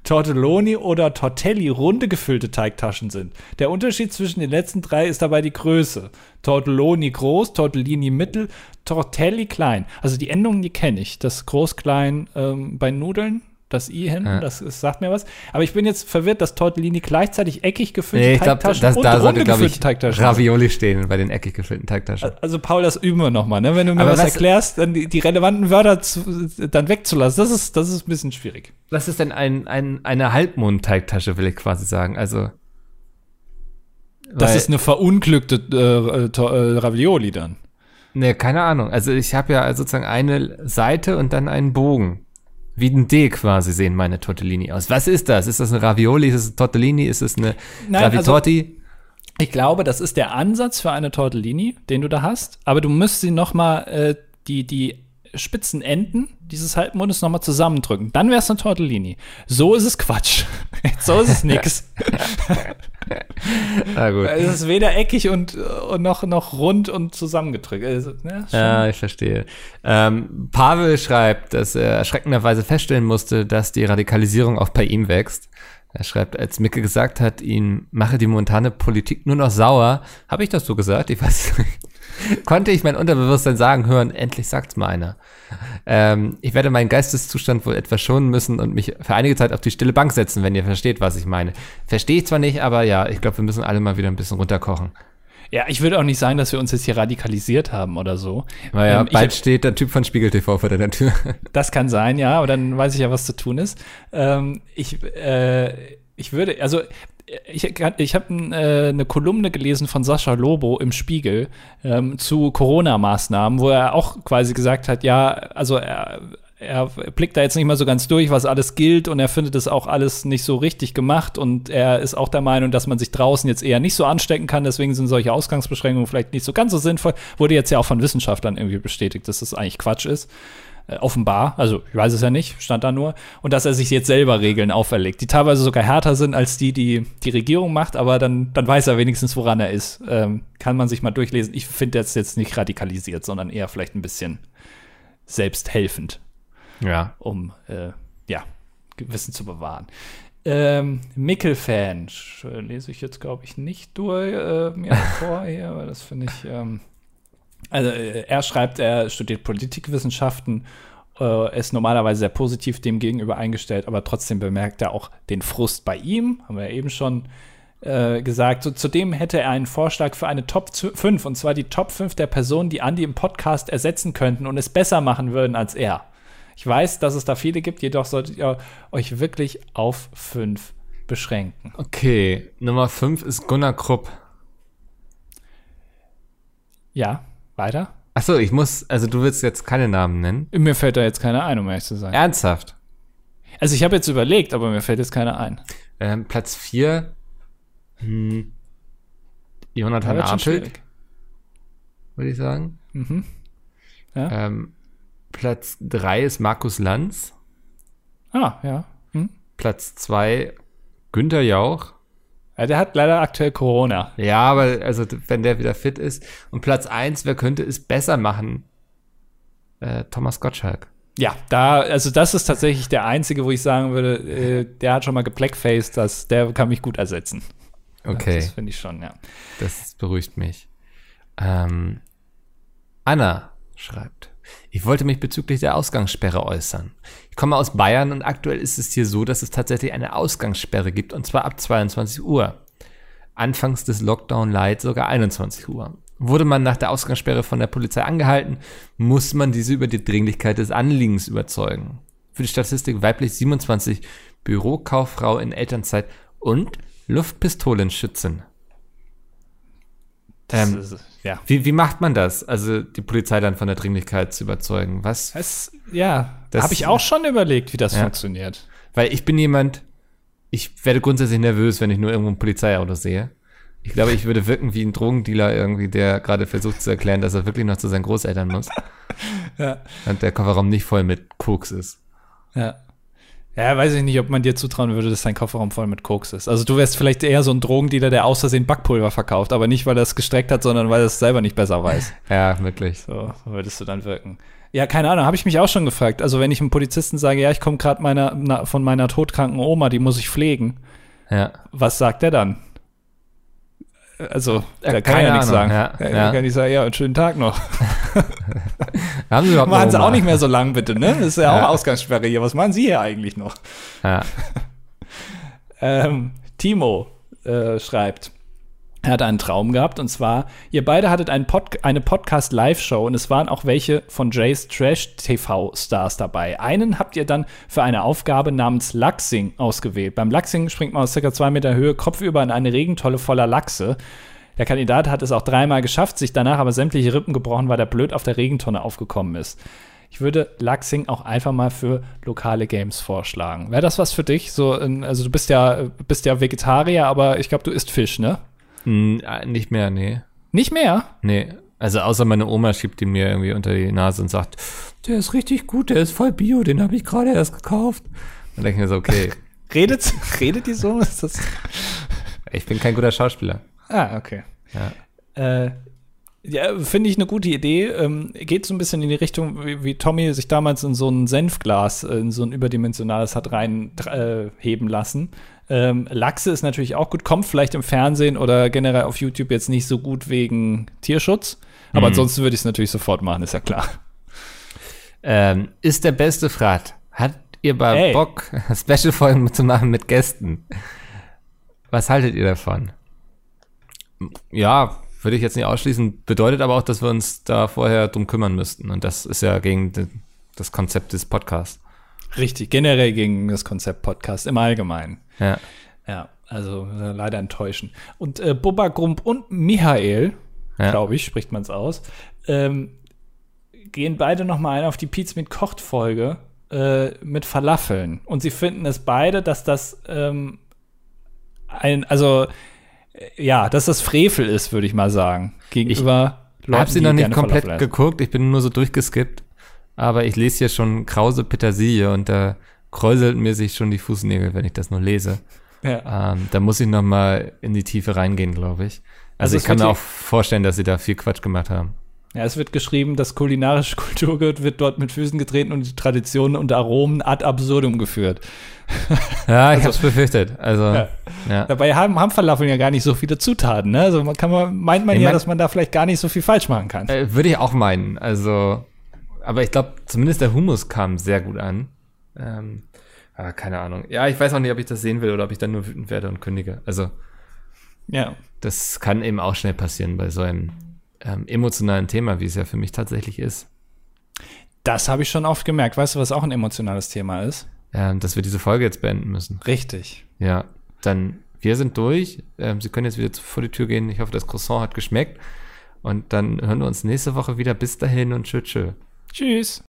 Tortelloni oder Tortelli runde gefüllte Teigtaschen sind. Der Unterschied zwischen den letzten drei ist dabei die Größe. Tortelloni groß, Tortellini mittel, Tortelli klein. Also die Endungen, die kenne ich. Das groß, klein ähm, bei Nudeln, das I hinten, Ja. das, das sagt mir was. Aber ich bin jetzt verwirrt, dass Tortellini gleichzeitig eckig gefüllte Nee, ich glaube, Teigtaschen das, und da runde sollte, gefüllte ich, Teigtaschen. Ravioli stehen bei den eckig gefüllten Teigtaschen. Also Paul, das üben wir nochmal, ne? Wenn du mir was, was- erklärst, dann die, die relevanten Wörter zu, dann wegzulassen, das ist, das ist ein bisschen schwierig. Was ist denn ein, ein, eine Halbmond-Teigtasche, will ich quasi sagen? Also. Das ist eine verunglückte äh, äh, äh, Ravioli dann. Nee, keine Ahnung. Also ich habe ja sozusagen eine Seite und dann einen Bogen. Wie ein D quasi sehen meine Tortellini aus. Was ist das? Ist das eine Ravioli? Ist es ein Tortellini? Ist es eine Nein, also- Ravitorti? Ich glaube, das ist der Ansatz für eine Tortellini, den du da hast. Aber du müsst sie noch mal äh, die die spitzen Enden dieses Halbmondes noch mal zusammendrücken. Dann wäre es eine Tortellini. So ist es Quatsch. so ist es nix. Ah, gut. es ist weder eckig und, und noch noch rund und zusammengedrückt. Also, ja, schon. Ja, ich verstehe. Ähm, Pavel schreibt, dass er erschreckenderweise feststellen musste, dass die Radikalisierung auch bei ihm wächst. Er schreibt, als Micke gesagt hat, ihn mache die momentane Politik nur noch sauer. Habe ich das so gesagt? Ich weiß nicht. Konnte ich mein Unterbewusstsein sagen, hören, endlich sagt's mal einer. Ähm, ich werde meinen Geisteszustand wohl etwas schonen müssen und mich für einige Zeit auf die stille Bank setzen, wenn ihr versteht, was ich meine. Verstehe ich zwar nicht, aber ja, ich glaube, wir müssen alle mal wieder ein bisschen runterkochen. ja, ich würde auch nicht sagen, dass wir uns jetzt hier radikalisiert haben oder so. Naja, Ähm, ich- bald steht der Typ von Spiegel TV vor deiner Tür. Das kann sein, ja, aber dann weiß ich ja, was zu tun ist. Ähm, ich, äh, ich würde, also ich, ich habe äh, eine Kolumne gelesen von Sascha Lobo im Spiegel ähm, zu Corona-Maßnahmen, wo er auch quasi gesagt hat, ja, also er, er blickt da jetzt nicht mal so ganz durch, was alles gilt und er findet das auch alles nicht so richtig gemacht und er ist auch der Meinung, dass man sich draußen jetzt eher nicht so anstecken kann, deswegen sind solche Ausgangsbeschränkungen vielleicht nicht so ganz so sinnvoll. Wurde jetzt ja auch von Wissenschaftlern irgendwie bestätigt, dass das eigentlich Quatsch ist. Äh, offenbar, also ich weiß es ja nicht, stand da nur. Und dass er sich jetzt selber Regeln auferlegt, die teilweise sogar härter sind als die, die die Regierung macht, aber dann, dann weiß er wenigstens, woran er ist. Ähm, kann man sich mal durchlesen. Ich finde das jetzt nicht radikalisiert, sondern eher vielleicht ein bisschen selbsthelfend, Ja. um äh, ja, Gewissen zu bewahren. Ähm, Mickel-Fan, lese ich jetzt, glaube ich, nicht durch äh, mir vor hier, weil das finde ich. Ähm, also, äh, er schreibt, er studiert Politikwissenschaften, äh, ist normalerweise sehr positiv dem gegenüber eingestellt, aber trotzdem bemerkt er auch den Frust bei ihm, haben wir ja eben schon äh, gesagt. So, zudem hätte er einen Vorschlag für eine Top 5, und zwar die Top 5 der Personen, die Andy im Podcast ersetzen könnten und es besser machen würden als er. Ich weiß, dass es da viele gibt, jedoch solltet ihr euch wirklich auf 5 beschränken. Okay, Nummer 5 ist Gunnar Krupp. Ja, weiter? Achso, ich muss, also du willst jetzt keine Namen nennen. Mir fällt da jetzt keiner ein, um ehrlich zu sein. Ernsthaft. Also ich habe jetzt überlegt, aber mir fällt jetzt keiner ein. Ähm, Platz 4, hm, Jonathan schwierig. würde ich sagen. Mhm. Ja. Ähm, Platz 3 ist Markus Lanz. Ah, ja. Hm? Platz 2 Günther Jauch. Ja. Der hat leider aktuell Corona. Ja, aber also wenn der wieder fit ist. Und Platz 1, wer könnte es besser machen? Äh, Thomas Gottschalk. Ja, da, also das ist tatsächlich der einzige, wo ich sagen würde, äh, der hat schon mal geblackfaced, dass der kann mich gut ersetzen. Okay, Das finde ich schon, ja. das beruhigt mich. Ähm, Anna schreibt, ich wollte mich bezüglich der Ausgangssperre äußern. Ich komme aus Bayern und aktuell ist es hier so, dass es tatsächlich eine Ausgangssperre gibt und zwar ab 22 Uhr. Anfangs des Lockdown Light sogar 21 Uhr. Wurde man nach der Ausgangssperre von der Polizei angehalten, muss man diese über die Dringlichkeit des Anliegens überzeugen. Für die Statistik weiblich 27, Bürokauffrau in Elternzeit und Luftpistolenschützin. Das Ähm, ist, ja. Wie, wie macht man das? Also die Polizei dann von der Dringlichkeit zu überzeugen? Was? Das, ja, Das- habe ich auch schon überlegt, wie das Ja. funktioniert. Weil ich bin jemand, ich werde grundsätzlich nervös, wenn ich nur irgendwo ein Polizeiauto sehe. Ich glaube, ich würde wirken wie ein Drogendealer irgendwie, der gerade versucht zu erklären, dass er wirklich noch zu seinen Großeltern muss. Ja. Und der Kofferraum nicht voll mit Koks ist. Ja. Ja, weiß ich nicht, ob man dir zutrauen würde, dass dein Kofferraum voll mit Koks ist. Also du wärst vielleicht eher so ein Drogendealer, der aus Versehen Backpulver verkauft, aber nicht, weil er es gestreckt hat, sondern weil er es selber nicht besser weiß. Ja, wirklich. So würdest du dann wirken. Ja, keine Ahnung, habe ich mich auch schon gefragt. Also wenn ich einem Polizisten sage, ja, ich komme gerade meiner, na, von meiner todkranken Oma, die muss ich pflegen, Ja. was sagt der dann? Also, Ja, der kann ja nichts sagen. ja, Er ja. kann nicht sagen, ja, einen schönen Tag noch. Haben Sie überhaupt Machen Sie auch nicht mehr so lang, bitte, ne? Das ist ja, Ja. auch Ausgangssperre hier. Was machen Sie hier eigentlich noch? Ja. Ähm, Timo äh, schreibt, er hat einen Traum gehabt und zwar, ihr beide hattet einen Pod eine Podcast-Live-Show und es waren auch welche von Jays Trash-TV-Stars dabei. Einen habt ihr dann für eine Aufgabe namens Lachsing ausgewählt. Beim Lachsing springt man aus circa zwei Meter Höhe kopfüber in eine Regentolle voller Lachse. Der Kandidat hat es auch dreimal geschafft, sich danach aber sämtliche Rippen gebrochen, weil er blöd auf der Regentonne aufgekommen ist. Ich würde Luxing auch einfach mal für lokale Games vorschlagen. Wäre das was für dich? So, also du bist ja, bist ja Vegetarier, aber ich glaube, du isst Fisch, ne? Äh, nicht mehr, nee. Nicht mehr? Nee. Also außer meine Oma schiebt die mir irgendwie unter die Nase und sagt, der ist richtig gut, der ist voll bio, den habe ich gerade erst gekauft. Dann denke ich mir so, okay, Redet, redet die so? Ist das ich bin kein guter Schauspieler. ah, okay. Ja. Äh, ja, finde ich eine gute Idee. Ähm, geht so ein bisschen in die Richtung, wie, wie Tommy sich damals in so ein Senfglas, äh, in so ein überdimensionales hat reinheben äh, lassen. Ähm, Lachse ist natürlich auch gut, kommt vielleicht im Fernsehen oder generell auf YouTube jetzt nicht so gut wegen Tierschutz. Aber Mhm. ansonsten würde ich es natürlich sofort machen, ist ja klar. Ähm, ist der beste Frat. Hat ihr bei Ey. Bock, Special-Folgen zu machen mit Gästen? Was haltet ihr davon? Ja, würde ich jetzt nicht ausschließen, bedeutet aber auch, dass wir uns da vorher drum kümmern müssten. Und das ist ja gegen das Konzept des Podcasts. Richtig, generell gegen das Konzept Podcast im Allgemeinen. Ja. Ja, also äh, leider enttäuschend. Und äh, Bubba Grump und Michael, Ja. glaube ich, spricht man es aus, ähm, gehen beide noch mal ein auf die Pizza mit Kocht Folge äh, mit Falafeln. Und sie finden es beide, dass das ähm, ein, also äh, ja, dass das Frevel ist, würde ich mal sagen, gegenüber Ich habe sie noch nicht komplett geguckt, ich bin nur so durchgeskippt. Aber ich lese hier schon Krause Petersilie und da kräuselt mir sich schon die Fußnägel, wenn ich das nur lese. Ja. Ähm, da muss ich noch mal in die Tiefe reingehen, glaube ich. Also, Also ich kann mir auch vorstellen, dass sie da viel Quatsch gemacht haben. Ja, es wird geschrieben, das kulinarische Kulturgut wird dort mit Füßen getreten und die Traditionen und Aromen ad absurdum geführt. Ja, ich hab's befürchtet. Also, Ja. ja. Dabei haben, haben Falafeln ja gar nicht so viele Zutaten, ne? Also man kann man, meint man Ich ja, mein- dass man da vielleicht gar nicht so viel falsch machen kann. Äh, würde ich auch meinen. Also, aber ich glaube, zumindest der Hummus kam sehr gut an. Ähm, aber keine Ahnung. Ja, ich weiß auch nicht, ob ich das sehen will oder ob ich dann nur wütend werde und kündige. Also, Ja. das kann eben auch schnell passieren bei so einem ähm, emotionalen Thema, wie es ja für mich tatsächlich ist. Das habe ich schon oft gemerkt. Weißt du, was auch ein emotionales Thema ist? Ähm, dass wir diese Folge jetzt beenden müssen. Richtig. Ja, dann, wir sind durch. Ähm, Sie können jetzt wieder vor die Tür gehen. Ich hoffe, das Croissant hat geschmeckt. Und dann hören wir uns nächste Woche wieder. Bis dahin und tschö, tschö. Tschüss.